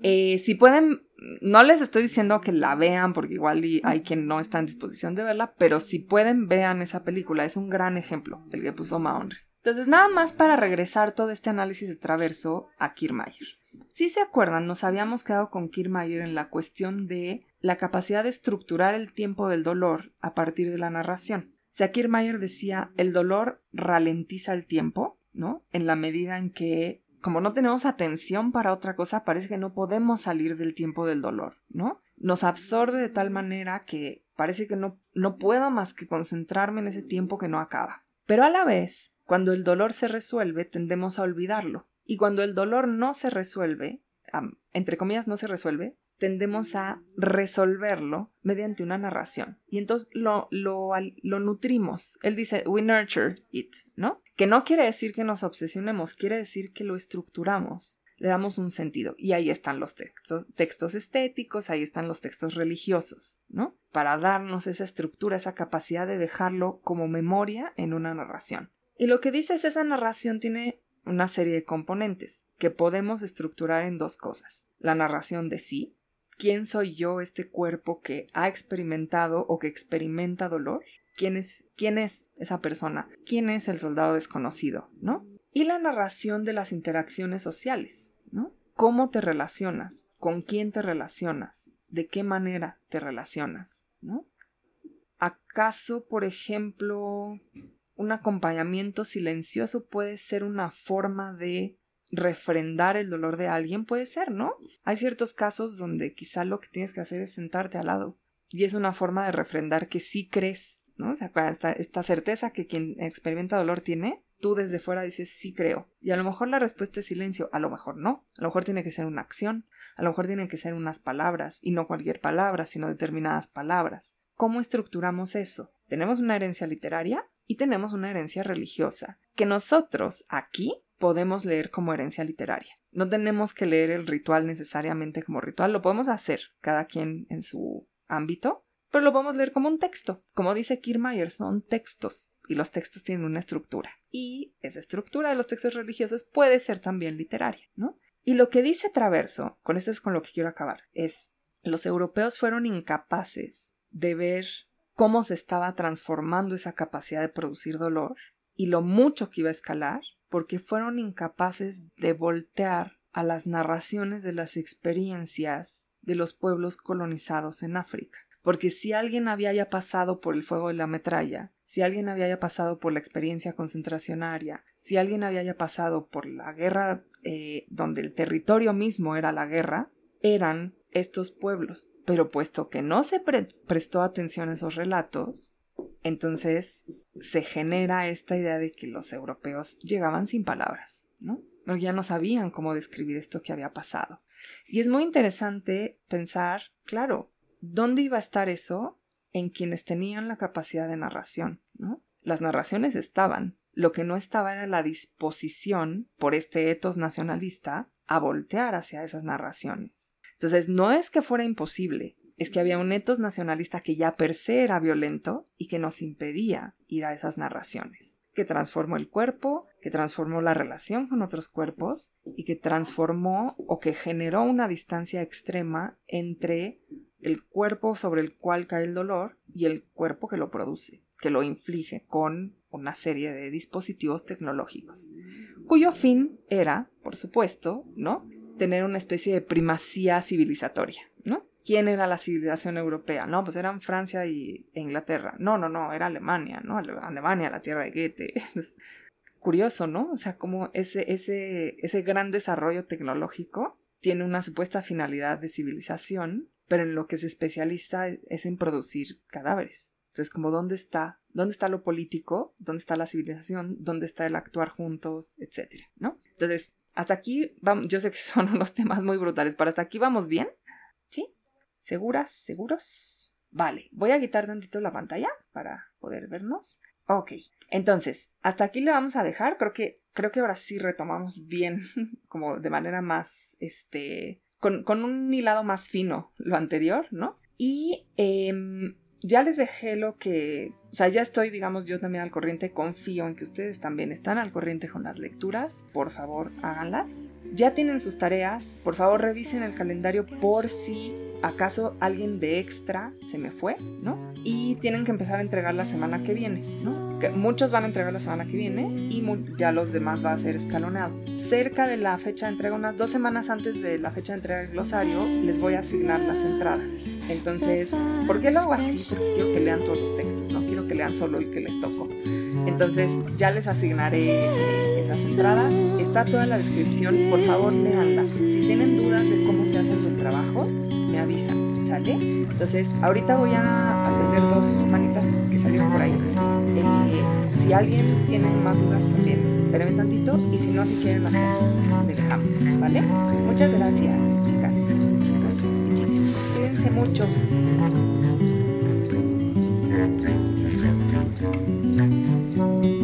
Eh, si pueden, no les estoy diciendo que la vean porque igual hay quien no está en disposición de verla, pero si pueden, vean esa película. Es un gran ejemplo el que puso Maonri. Entonces, nada más para regresar todo este análisis de traverso a Kiermaier. Si se acuerdan, nos habíamos quedado con Kiermaier en la cuestión de la capacidad de estructurar el tiempo del dolor a partir de la narración. O sea, decía, el dolor ralentiza el tiempo, ¿no? En la medida en que, como no tenemos atención para otra cosa, parece que no podemos salir del tiempo del dolor, ¿no? Nos absorbe de tal manera que parece que no, no puedo más que concentrarme en ese tiempo que no acaba. Pero a la vez, cuando el dolor se resuelve, tendemos a olvidarlo. Y cuando el dolor no se resuelve, entre comillas no se resuelve, tendemos a resolverlo mediante una narración. Y entonces lo, lo, nutrimos. Él dice, we nurture it, ¿no? Que no quiere decir que nos obsesionemos, quiere decir que lo estructuramos, le damos un sentido. Y ahí están los textos, textos estéticos, ahí están los textos religiosos, ¿no? Para darnos esa estructura, esa capacidad de dejarlo como memoria en una narración. Y lo que dice es esa narración tiene una serie de componentes que podemos estructurar en dos cosas. La narración de sí, ¿Quién soy yo, este cuerpo que ha experimentado o que experimenta dolor? ¿Quién es, quién es esa persona? ¿Quién es el soldado desconocido? ¿No? Y la narración de las interacciones sociales, ¿no? ¿Cómo te relacionas? ¿Con quién te relacionas? ¿De qué manera te relacionas? ¿No? ¿Acaso, por ejemplo, un acompañamiento silencioso puede ser una forma de refrendar el dolor de alguien puede ser, ¿no? Hay ciertos casos donde quizá lo que tienes que hacer es sentarte al lado y es una forma de refrendar que sí crees, ¿no? O sea, esta, esta certeza que quien experimenta dolor tiene, tú desde fuera dices sí creo. Y a lo mejor la respuesta es silencio, a lo mejor no, a lo mejor tiene que ser una acción, a lo mejor tienen que ser unas palabras y no cualquier palabra, sino determinadas palabras. ¿Cómo estructuramos eso? Tenemos una herencia literaria y tenemos una herencia religiosa, que nosotros aquí podemos leer como herencia literaria. No tenemos que leer el ritual necesariamente como ritual, lo podemos hacer cada quien en su ámbito, pero lo podemos leer como un texto. Como dice Kiermaier, son textos y los textos tienen una estructura. Y esa estructura de los textos religiosos puede ser también literaria, ¿no? Y lo que dice Traverso, con esto es con lo que quiero acabar, es los europeos fueron incapaces de ver cómo se estaba transformando esa capacidad de producir dolor y lo mucho que iba a escalar porque fueron incapaces de voltear a las narraciones de las experiencias de los pueblos colonizados en África. Porque si alguien había ya pasado por el fuego de la metralla, si alguien había ya pasado por la experiencia concentracionaria, si alguien había ya pasado por la guerra eh, donde el territorio mismo era la guerra, eran estos pueblos. Pero puesto que no se prestó atención a esos relatos, entonces se genera esta idea de que los europeos llegaban sin palabras, ¿no? Ya no sabían cómo describir esto que había pasado. Y es muy interesante pensar, claro, ¿dónde iba a estar eso en quienes tenían la capacidad de narración, ¿no? Las narraciones estaban, lo que no estaba era la disposición por este etos nacionalista a voltear hacia esas narraciones. Entonces, no es que fuera imposible, es que había un etos nacionalista que ya per se era violento y que nos impedía ir a esas narraciones, que transformó el cuerpo, que transformó la relación con otros cuerpos y que transformó o que generó una distancia extrema entre el cuerpo sobre el cual cae el dolor y el cuerpo que lo produce, que lo inflige con una serie de dispositivos tecnológicos, cuyo fin era, por supuesto, ¿no? tener una especie de primacía civilizatoria, ¿no? ¿Quién era la civilización europea? No, pues eran Francia y, e Inglaterra. No, no, no, era Alemania, ¿no? Alemania, la tierra de Goethe. curioso, ¿no? O sea, como ese, ese, ese gran desarrollo tecnológico tiene una supuesta finalidad de civilización, pero en lo que se especializa es en producir cadáveres. Entonces, como dónde está, dónde está lo político, dónde está la civilización, dónde está el actuar juntos, etcétera, ¿no? Entonces, hasta aquí, vamos, yo sé que son unos temas muy brutales, pero hasta aquí vamos bien. ¿Seguras? ¿Seguros? Vale, voy a quitar tantito la pantalla para poder vernos. Ok, entonces, hasta aquí le vamos a dejar. Creo que, creo que ahora sí retomamos bien, como de manera más, este, con, un hilado más fino lo anterior, ¿no? Y eh, ya les dejé lo que, o sea, ya estoy, digamos, yo también al corriente, confío en que ustedes también están al corriente con las lecturas, por favor, háganlas. Ya tienen sus tareas, por favor, revisen el calendario por si acaso alguien de extra se me fue, ¿no? Y tienen que empezar a entregar la semana que viene, ¿no? Que muchos van a entregar la semana que viene y ya los demás va a ser escalonado. Cerca de la fecha de entrega, unas dos semanas antes de la fecha de entrega del glosario, les voy a asignar las entradas. Entonces, ¿por qué lo hago así? Porque quiero que lean todos los textos, ¿no? Quiero que lean solo el que les tocó. Entonces ya les asignaré eh, esas entradas. Está toda la descripción. Por favor, leanlas. Si tienen dudas de cómo se hacen los trabajos, me avisan. ¿Sale? Entonces, ahorita voy a atender dos manitas que salieron por ahí. Eh, si alguien tiene más dudas también, espérenme tantito. Y si no, si quieren, hasta le dejamos. ¿Vale? Muchas gracias, chicas, chicos y chicas. Cuídense mucho. Thank you.